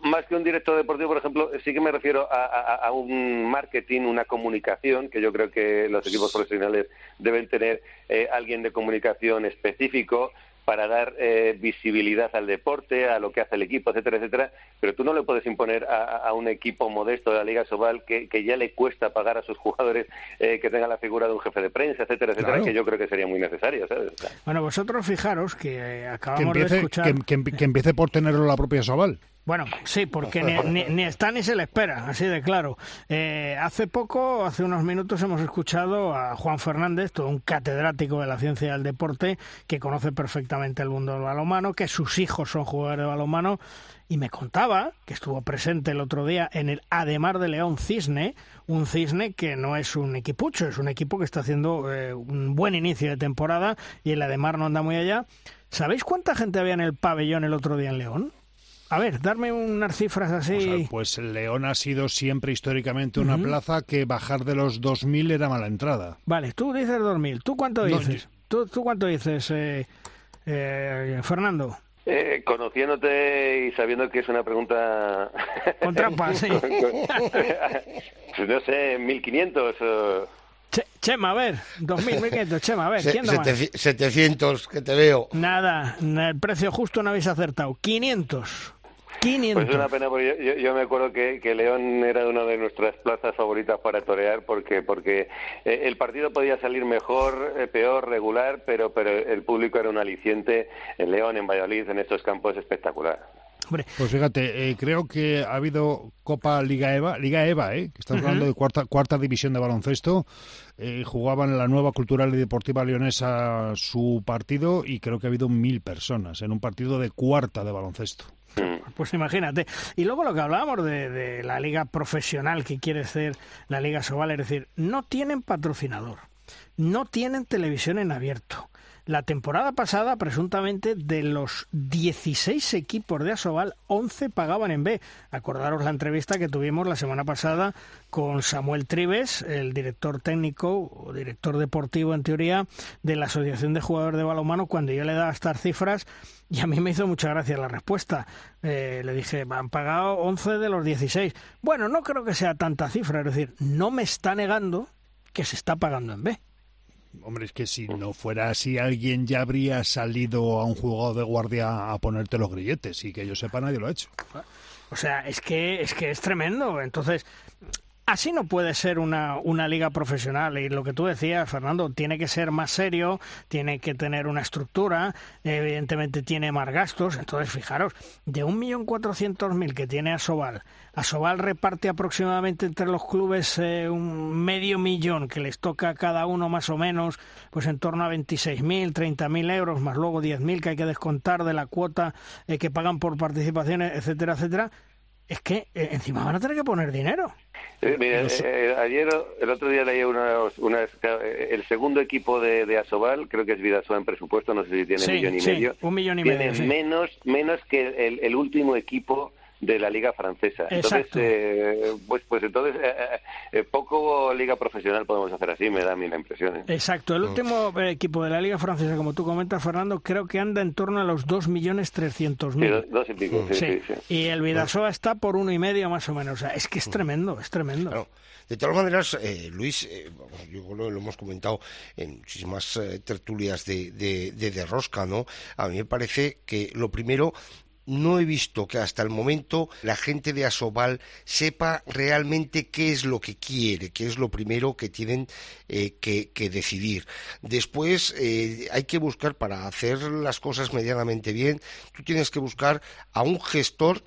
Más que un director deportivo, por ejemplo, sí que me refiero a, a- a un marketing, una comunicación, que yo creo que los equipos profesionales deben tener eh, alguien de comunicación específico para dar eh, visibilidad al deporte, a lo que hace el equipo, etcétera, etcétera. Pero tú no le puedes imponer a, a- un equipo modesto de la Liga Sobal que, que ya le cuesta pagar a sus jugadores eh, que tenga la figura de un jefe de prensa, etcétera, etcétera, Claro. que yo creo que sería muy necesario, ¿sabes? Bueno, vosotros fijaros que eh, Que acabamos de empiece, escuchar... que, que que empiece por tenerlo la propia Sobal. Bueno, sí, porque ni, ni- ni está ni se le espera, así de claro. Eh, hace poco, hace unos minutos, hemos escuchado a Juan Fernández, todo un catedrático de la ciencia del deporte, que conoce perfectamente el mundo del balonmano, que sus hijos son jugadores de balonmano, y me contaba que estuvo presente el otro día en el Ademar de León Cisne, un Cisne que no es un equipucho, es un equipo que está haciendo eh, un buen inicio de temporada y el Ademar no anda muy allá. ¿Sabéis cuánta gente había en el pabellón el otro día en León? A ver, darme unas cifras O sea, así. pues León ha sido siempre históricamente una plaza que bajar de los 2.000 era mala entrada. Vale, tú dices 2000. ¿Tú cuánto No, dices? ¿Tú, ¿Tú cuánto dices, eh, eh, Fernando? Eh, conociéndote y sabiendo que es una pregunta... Con trampa, sí. pues no sé, 1500 o... Che- Chema, a ver, 2000, 1500. Chema, a ver, ¿quién da más? seteci- 700, que te veo. Nada, el precio justo no habéis acertado. 500. 500. Pues es una pena porque yo, yo- yo me acuerdo que, que León era una de nuestras plazas favoritas para torear porque porque eh, el partido podía salir mejor, eh, peor, regular, pero pero el público era un aliciente en León, en Valladolid, en estos campos espectacular. Pues fíjate, eh, creo que ha habido Copa Liga Eva, Liga Eva, ¿eh? que estamos Ujú. hablando de cuarta, cuarta división de baloncesto. Eh, jugaban la nueva Cultural y Deportiva Leonesa su partido y creo que ha habido mil personas en un partido de cuarta de baloncesto. Pues imagínate. Y luego lo que hablábamos de, de la liga profesional que quiere ser la Liga Sobal, es decir, no tienen patrocinador, no tienen televisión en abierto. La temporada pasada, presuntamente, de los 16 equipos de Asobal, 11 pagaban en B. Acordaros la entrevista que tuvimos la semana pasada con Samuel Tribes, el director técnico o director deportivo, en teoría, de la Asociación de Jugadores de Balonmano, cuando yo le daba estas cifras y a mí me hizo mucha gracia la respuesta. Eh, le dije, han pagado 11 de los 16. Bueno, no creo que sea tanta cifra, es decir, no me está negando que se está pagando en B. Hombre, es que si no fuera así, alguien ya habría salido a un juego de guardia a ponerte los grilletes y que yo sepa, nadie lo ha hecho. O sea, es que es que es tremendo. Entonces, Así no puede ser una, una liga profesional y lo que tú decías, Fernando, tiene que ser más serio, tiene que tener una estructura, evidentemente tiene más gastos. Entonces, fijaros, de un millón cuatrocientos mil que tiene Asobal, Asobal reparte aproximadamente entre los clubes eh, un medio millón que les toca a cada uno más o menos, pues en torno a 26.000, 30.000 euros, más luego 10.000 que hay que descontar de la cuota eh, que pagan por participaciones, etcétera, etcétera. Es que eh, encima van a tener que poner dinero. Eh, mira, eh, ayer, el otro día leí unas, unas, el segundo equipo de, de, Asobal, creo que es Vidasoa en presupuesto, no sé si tiene Sí, un millón y sí, medio. un millón y tiene medio, sí. menos, menos que el, el último equipo de la liga francesa. Entonces, Exacto. eh, pues, pues entonces eh, eh, poco liga profesional podemos hacer así, me da a mí la impresión. ¿eh? Exacto, el último equipo de la Liga Francesa, como tú comentas, Fernando, creo que anda en torno a los 2.300.000. Sí, dos, dos y pico, sí, sí, sí. Y el Vidasoa está por uno y medio más o menos. O sea, es que es tremendo, es tremendo. De todas maneras, eh, Luis, eh, yo lo, lo hemos comentado en muchísimas eh, tertulias de, de, de, de Rosca, ¿no? A mí me parece que lo primero no he visto que hasta el momento la gente de Asobal sepa realmente qué es lo que quiere, qué es lo primero que tienen eh, que, que, decidir. Después eh, hay que buscar, para hacer las cosas medianamente bien, tú tienes que buscar a un gestor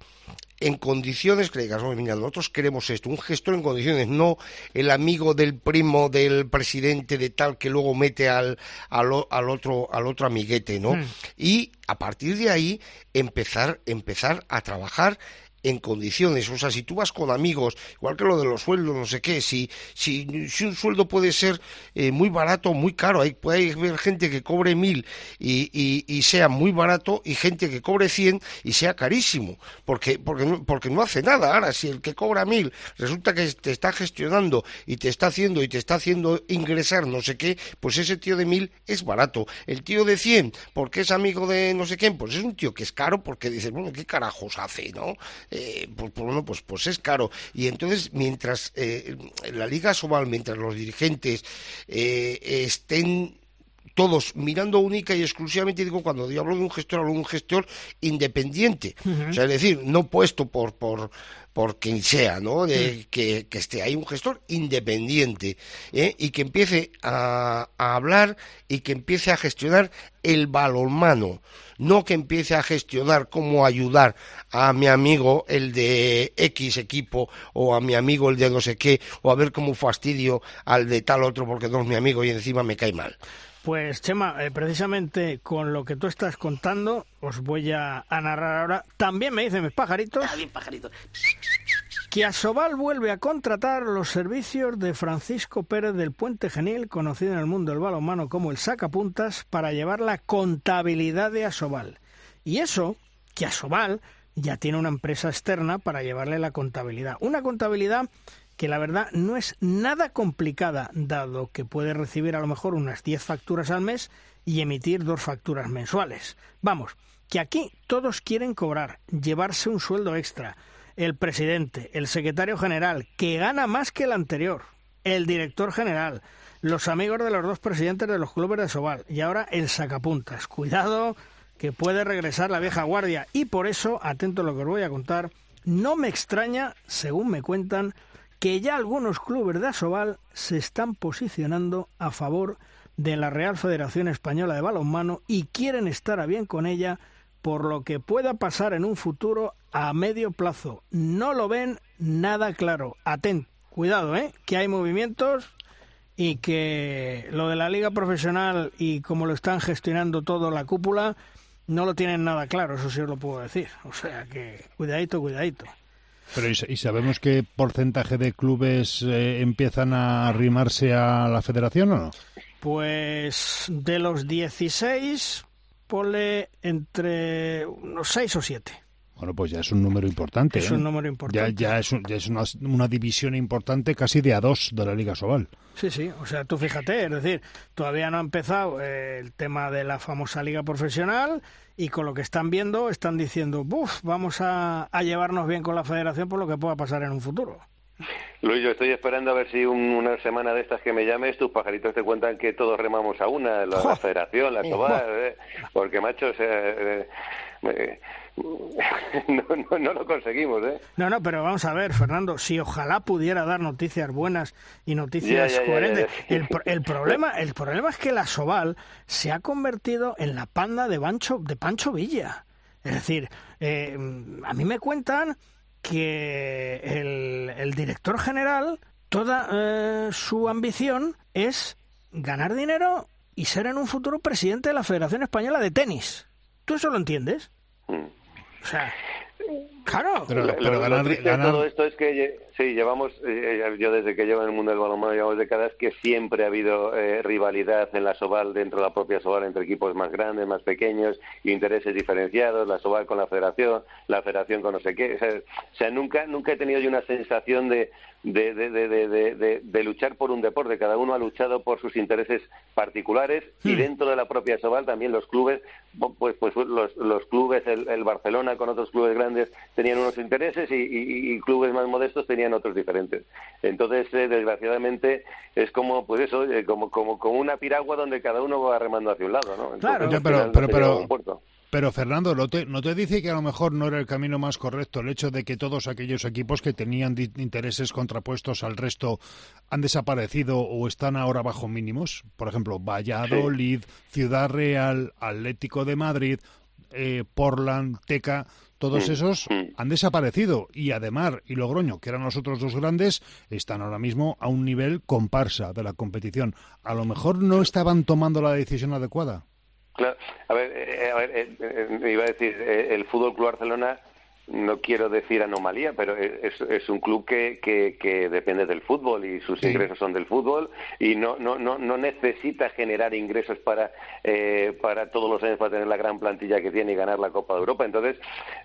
en condiciones que digas, "Oye, mira, nosotros queremos esto, un gestor en condiciones, no el amigo del primo del presidente de tal que luego mete al, al, al otro, al otro amiguete, ¿no? Mm. Y a partir de ahí empezar, empezar a trabajar en condiciones, o sea, si tú vas con amigos, igual que lo de los sueldos, no sé qué, si, si, si un sueldo puede ser eh, muy barato muy caro, hay, puede haber gente que cobre mil y, y, y sea muy barato y gente que cobre cien y sea carísimo, porque, porque, no, porque no hace nada. Ahora, si el que cobra mil resulta que te está gestionando y te está haciendo y te está haciendo ingresar no sé qué, pues ese tío de mil es barato. El tío de cien, porque es amigo de no sé quién, pues es un tío que es caro porque dices, bueno, ¿qué carajos hace, no? Eh, pues, pues, bueno, pues, pues es caro. Y entonces, mientras eh, la Liga Sobal, mientras los dirigentes eh, estén todos mirando única y exclusivamente, digo, cuando yo hablo de un gestor, hablo de un gestor independiente. O sea, es decir, no puesto por, por, por quien sea, ¿no? De, que, que esté ahí un gestor independiente ¿eh? y que empiece a, a hablar y que empiece a gestionar el balonmano, no que empiece a gestionar cómo ayudar a mi amigo el de X equipo o a mi amigo el de no sé qué o a ver cómo fastidio al de tal otro porque no es mi amigo y encima me cae mal. Pues Chema, eh, precisamente con lo que tú estás contando, os voy a, a narrar ahora. También me dicen mis pajaritos. Que Asobal vuelve a contratar los servicios de Francisco Pérez del Puente Genil, conocido en el mundo del balonmano como el sacapuntas, para llevar la contabilidad de Asobal. Y eso, que Asobal ya tiene una empresa externa para llevarle la contabilidad. Una contabilidad que la verdad no es nada complicada, dado que puede recibir a lo mejor unas 10 facturas al mes y emitir dos facturas mensuales. Vamos, que aquí todos quieren cobrar, llevarse un sueldo extra. El presidente, el secretario general, que gana más que el anterior, el director general, los amigos de los dos presidentes de los clubes de Sobal y ahora el sacapuntas. Cuidado, que puede regresar la vieja guardia. Y por eso, atento a lo que os voy a contar, no me extraña, según me cuentan, que ya algunos clubes de Asobal se están posicionando a favor de la Real Federación Española de Balonmano y quieren estar a bien con ella por lo que pueda pasar en un futuro a medio plazo. No lo ven nada claro. Atento, cuidado, ¿eh? que hay movimientos y que lo de la liga profesional y como lo están gestionando todo la cúpula no lo tienen nada claro, eso sí os lo puedo decir. O sea que cuidadito, cuidadito. Pero ¿y, sabemos qué porcentaje de clubes eh, empiezan a arrimarse a la federación o no? Pues de los 16, ponle entre unos 6 o 7. Bueno, pues ya es un número importante. Es ¿eh? un número importante. Ya, ya es, un- ya es una, una división importante casi de a dos de la Liga Sobal. Sí, sí, o sea, tú fíjate, es decir, todavía no ha empezado eh, el tema de la famosa liga profesional y con lo que están viendo están diciendo, buf, vamos a, a llevarnos bien con la federación por lo que pueda pasar en un futuro. Luis, yo estoy esperando a ver si un- una semana de estas que me llames, tus pajaritos te cuentan que todos remamos a una, la, la federación, la Sobal, eh, porque macho, o sea, eh, eh, no, no, no lo conseguimos, ¿eh? No, no, pero vamos a ver, Fernando, si ojalá pudiera dar noticias buenas y noticias Ya, ya, ya, coherentes. ya. El, pro- el problema, el problema es que la Soval se ha convertido en la panda de, Bancho, de Pancho Villa. Es decir, eh, a mí me cuentan que el, el director general, toda eh, su ambición es ganar dinero y ser en un futuro presidente de la Federación Española de Tenis. ¿Tú eso lo entiendes? O sea, claro. lo, lo- lo triste de todo esto es que sí llevamos eh, yo desde que llevo en el mundo del balonmano llevamos décadas que siempre ha habido eh, rivalidad en la Soval dentro de la propia Soval entre equipos más grandes más pequeños intereses diferenciados la Soval con la Federación la Federación con no sé qué. O sea, o sea, nunca nunca he tenido yo una sensación de de, de, de, de, de- de- de luchar por un deporte. Cada uno ha luchado por sus intereses particulares y dentro de la propia Soval también los clubes pues pues los, los clubes el, el Barcelona con otros clubes grandes tenían unos intereses y, y- y clubes más modestos tenían otros diferentes. Entonces eh, desgraciadamente es como pues eso eh, como como como una piragua donde cada uno va remando hacia un lado no Entonces, al pero, final pero, pero, pero Fernando, ¿no te, ¿no te dice que a lo mejor no era el camino más correcto el hecho de que todos aquellos equipos que tenían di- intereses contrapuestos al resto han desaparecido o están ahora bajo mínimos? Por ejemplo, Valladolid, Ciudad Real, Atlético de Madrid, eh, Portland, Teca, todos Mm, esos han desaparecido y además y Logroño, que eran los otros dos grandes, están ahora mismo a un nivel comparsa de la competición. A lo mejor no estaban tomando la decisión adecuada. Claro, a ver, eh, a ver eh, eh, iba a decir, eh, el Fútbol Club Barcelona, no quiero decir anomalía, pero es, es un club que, que, que depende del fútbol y sus ingresos son del fútbol y no, no, no, no necesita generar ingresos para, eh, para todos los años para tener la gran plantilla que tiene y ganar la Copa de Europa. Entonces,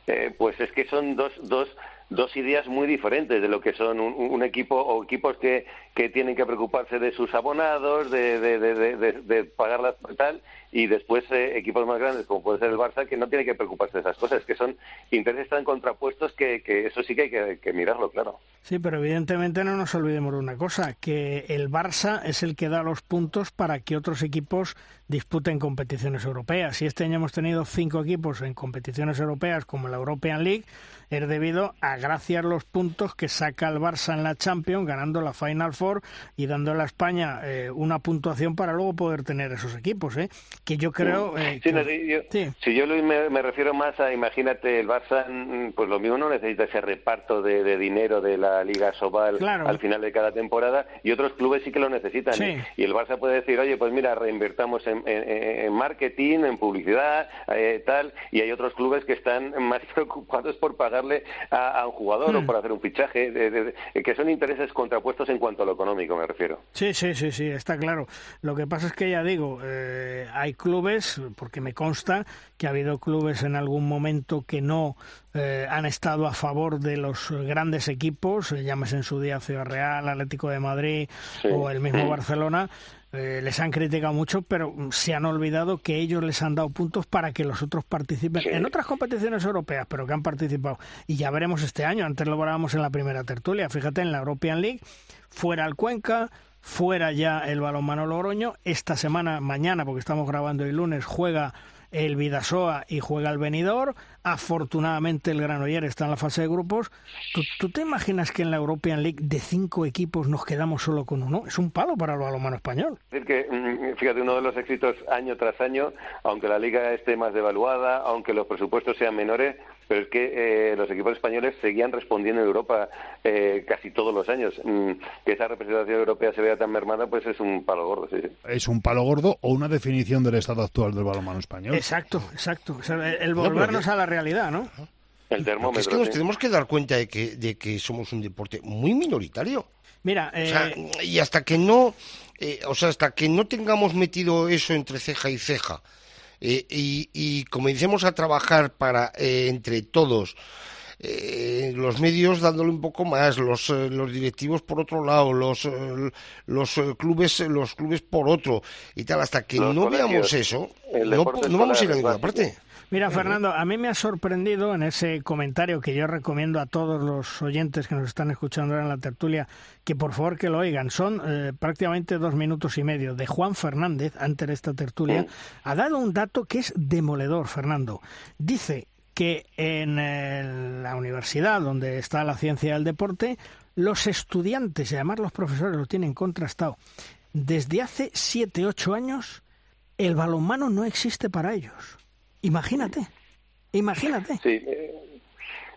eh, pues es que son dos, dos, dos ideas muy diferentes de lo que son un, un equipo o equipos que, que tienen que preocuparse de sus abonados, de, de, de, de, de- de pagar las tal, y después eh, equipos más grandes como puede ser el Barça que no tienen que preocuparse de esas cosas, que son intereses tan contrapuestos que, que eso sí que hay que, mirarlo, claro. Sí, pero evidentemente no nos olvidemos de una cosa, que el Barça es el que da los puntos para que otros equipos disputen competiciones europeas. Si este año hemos tenido cinco equipos en competiciones europeas como la European League, es debido a gracias los puntos que saca el Barça en la Champions, ganando la Final Four y dándole a España eh, una puntuación para luego poder tener esos equipos, ¿eh? Que yo creo... eh, Sí, que- no, sí, yo, Si yo Luis, me, me refiero más a, imagínate, el Barça, mm, pues lo mismo no necesita ese reparto de, de dinero de la Liga Sobal Claro. al final de cada temporada y otros clubes sí que lo necesitan. Sí. Y, y el Barça puede decir, oye, pues mira, reinvertamos en, en- en marketing, en publicidad, eh, tal, y hay otros clubes que están más preocupados por pagarle a, a un jugador o Hmm. por hacer un fichaje, de- que son intereses contrapuestos en cuanto a lo económico, me refiero. Sí, sí, sí, sí, está claro. Lo que pasa es que ya digo, eh, clubes, porque me consta que ha habido clubes en algún momento que no eh, han estado a favor de los grandes equipos, eh, llámese en su día Ciudad Real, Atlético de Madrid Sí. o el mismo Mm. Barcelona. eh, les han criticado mucho, pero se han olvidado que ellos les han dado puntos para que los otros participen en otras competiciones europeas, pero que han participado. Y ya veremos este año, antes lo hablábamos en la primera tertulia, fíjate, en la European League, fuera el Cuenca, fuera ya el balonmano Logroño, esta semana, mañana, porque estamos grabando el lunes, juega el Vidasoa y juega el Benidorm, afortunadamente el Granoller está en la fase de grupos. ¿Tú, tú te imaginas que en la European League de cinco equipos nos quedamos solo con uno? Es un palo para el balonmano español. Es decir que, mm, fíjate, uno de los éxitos año tras año, aunque la liga esté más devaluada, aunque los presupuestos sean menores, pero es que eh, los equipos españoles seguían respondiendo en Europa eh, casi todos los años. Mm, que esa representación europea se vea tan mermada, pues es un palo gordo, sí, sí. es un palo gordo o una definición del estado actual del balonmano español. Exacto, exacto. O sea, el- el No, volvernos que- a la realidad, ¿no? El termómetro. es que nos tenemos que dar cuenta de que, de que somos un deporte muy minoritario. Mira, O sea, y hasta que no, eh, o sea, hasta que no tengamos metido eso entre ceja y ceja eh, y, y comencemos a trabajar para eh, entre todos eh, los medios dándole un poco más, los, eh, los directivos por otro lado, los, eh, los eh, clubes los clubes por otro y tal, hasta que Los no colegios, veamos eso, no, no vamos a ir a ninguna parte. Mira, Fernando, a mí me ha sorprendido en ese comentario que yo recomiendo a todos los oyentes que nos están escuchando ahora en la tertulia que por favor que lo oigan. Son eh, prácticamente dos minutos y medio de Juan Fernández, antes de esta tertulia, ha dado un dato que es demoledor, Fernando. Dice que en eh, la universidad donde está la ciencia del deporte, los estudiantes y además los profesores lo tienen contrastado. Desde hace siete, ocho años, el balonmano no existe para ellos. Imagínate, imagínate. Sí, eh,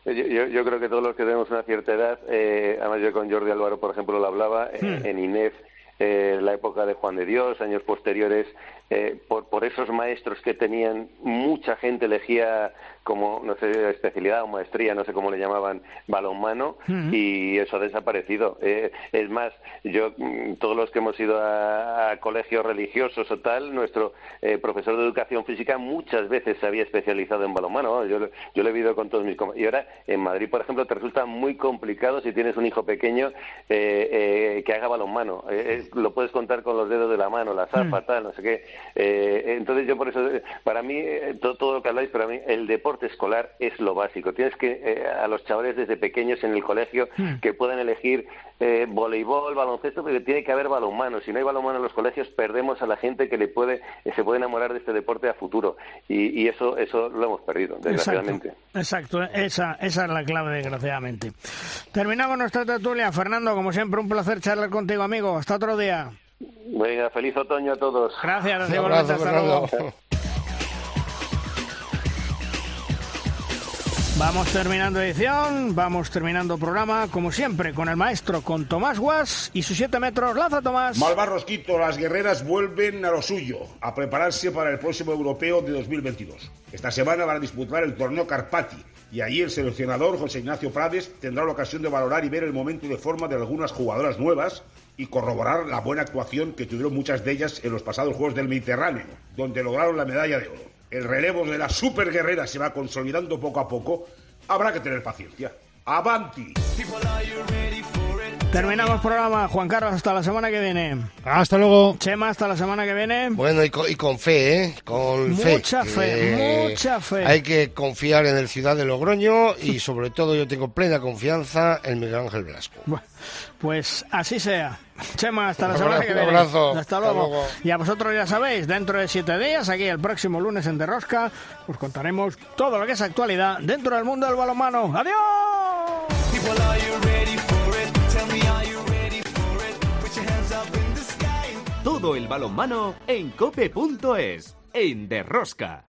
yo, yo- creo que todos los que tenemos una cierta edad, eh, además yo con Jordi Álvaro, por ejemplo, lo hablaba, eh, Hmm. en INEF, eh, la época de Juan de Dios, años posteriores, eh, por, por esos maestros que tenían, mucha gente elegía como, no sé, especialidad o maestría, no sé cómo le llamaban, balonmano, Ujú. y eso ha desaparecido. Eh, es más, yo, mm, todos los que hemos ido a, a colegios religiosos o tal, nuestro eh, profesor de educación física muchas veces se había especializado en balonmano. Yo, lo- yo lo he vivido con todos mis compañeros. Y ahora, en Madrid, por ejemplo, te resulta muy complicado si tienes un hijo pequeño eh, eh, que haga balonmano. Lo puedes contar con los dedos de la mano, la zapa, tal, no sé qué. Eh, entonces, yo por eso, eh, para mí, eh, todo, todo lo que habláis, para mí, el deporte escolar es lo básico. Tienes que, eh, a los chavales desde pequeños en el colegio, Hmm. que puedan elegir eh, voleibol, baloncesto, porque tiene que haber balonmano. Si no hay balonmano en los colegios, perdemos a la gente que le puede, eh, se puede enamorar de este deporte a futuro. Y, y eso, eso lo hemos perdido, desgraciadamente. Exacto, esa, esa es la clave, desgraciadamente. Terminamos nuestra tertulia. Fernando, como siempre, un placer charlar contigo, amigo. Hasta otro día. Venga, feliz otoño a todos. Gracias, abrazo, hasta luego. Vamos terminando edición, vamos terminando programa, como siempre, con el maestro, con Tomás Guas y sus 7 metros. Lanza, Tomás. Malvar Rosquito, las guerreras vuelven a lo suyo, a prepararse para el próximo europeo de 2022. Esta semana van a disputar el torneo Carpati y allí el seleccionador José Ignacio Prades tendrá la ocasión de valorar y ver el momento de forma de algunas jugadoras nuevas y corroborar la buena actuación que tuvieron muchas de ellas en los pasados Juegos del Mediterráneo, donde lograron la medalla de oro. El relevo de la superguerrera se va consolidando poco a poco. Habrá que tener paciencia. ¡Avanti! Terminamos programa. Juan Carlos, hasta la semana que viene. Hasta luego. Chema, hasta la semana que viene. Bueno, y con, y con fe, ¿eh? Con fe. Mucha fe, mucha fe. Hay que confiar en el Ciudad de Logroño y sobre todo yo tengo plena confianza en Miguel Ángel Velasco. Bueno, Pues así sea. Chema, hasta la Un semana que un viene. abrazo. Hasta Hasta luego. luego. Y a vosotros ya sabéis, dentro de siete días, aquí el próximo lunes en Derrosca, os contaremos todo lo que es actualidad dentro del mundo del balonmano. ¡Adiós! Todo el balonmano en cope.es, en Derrosca.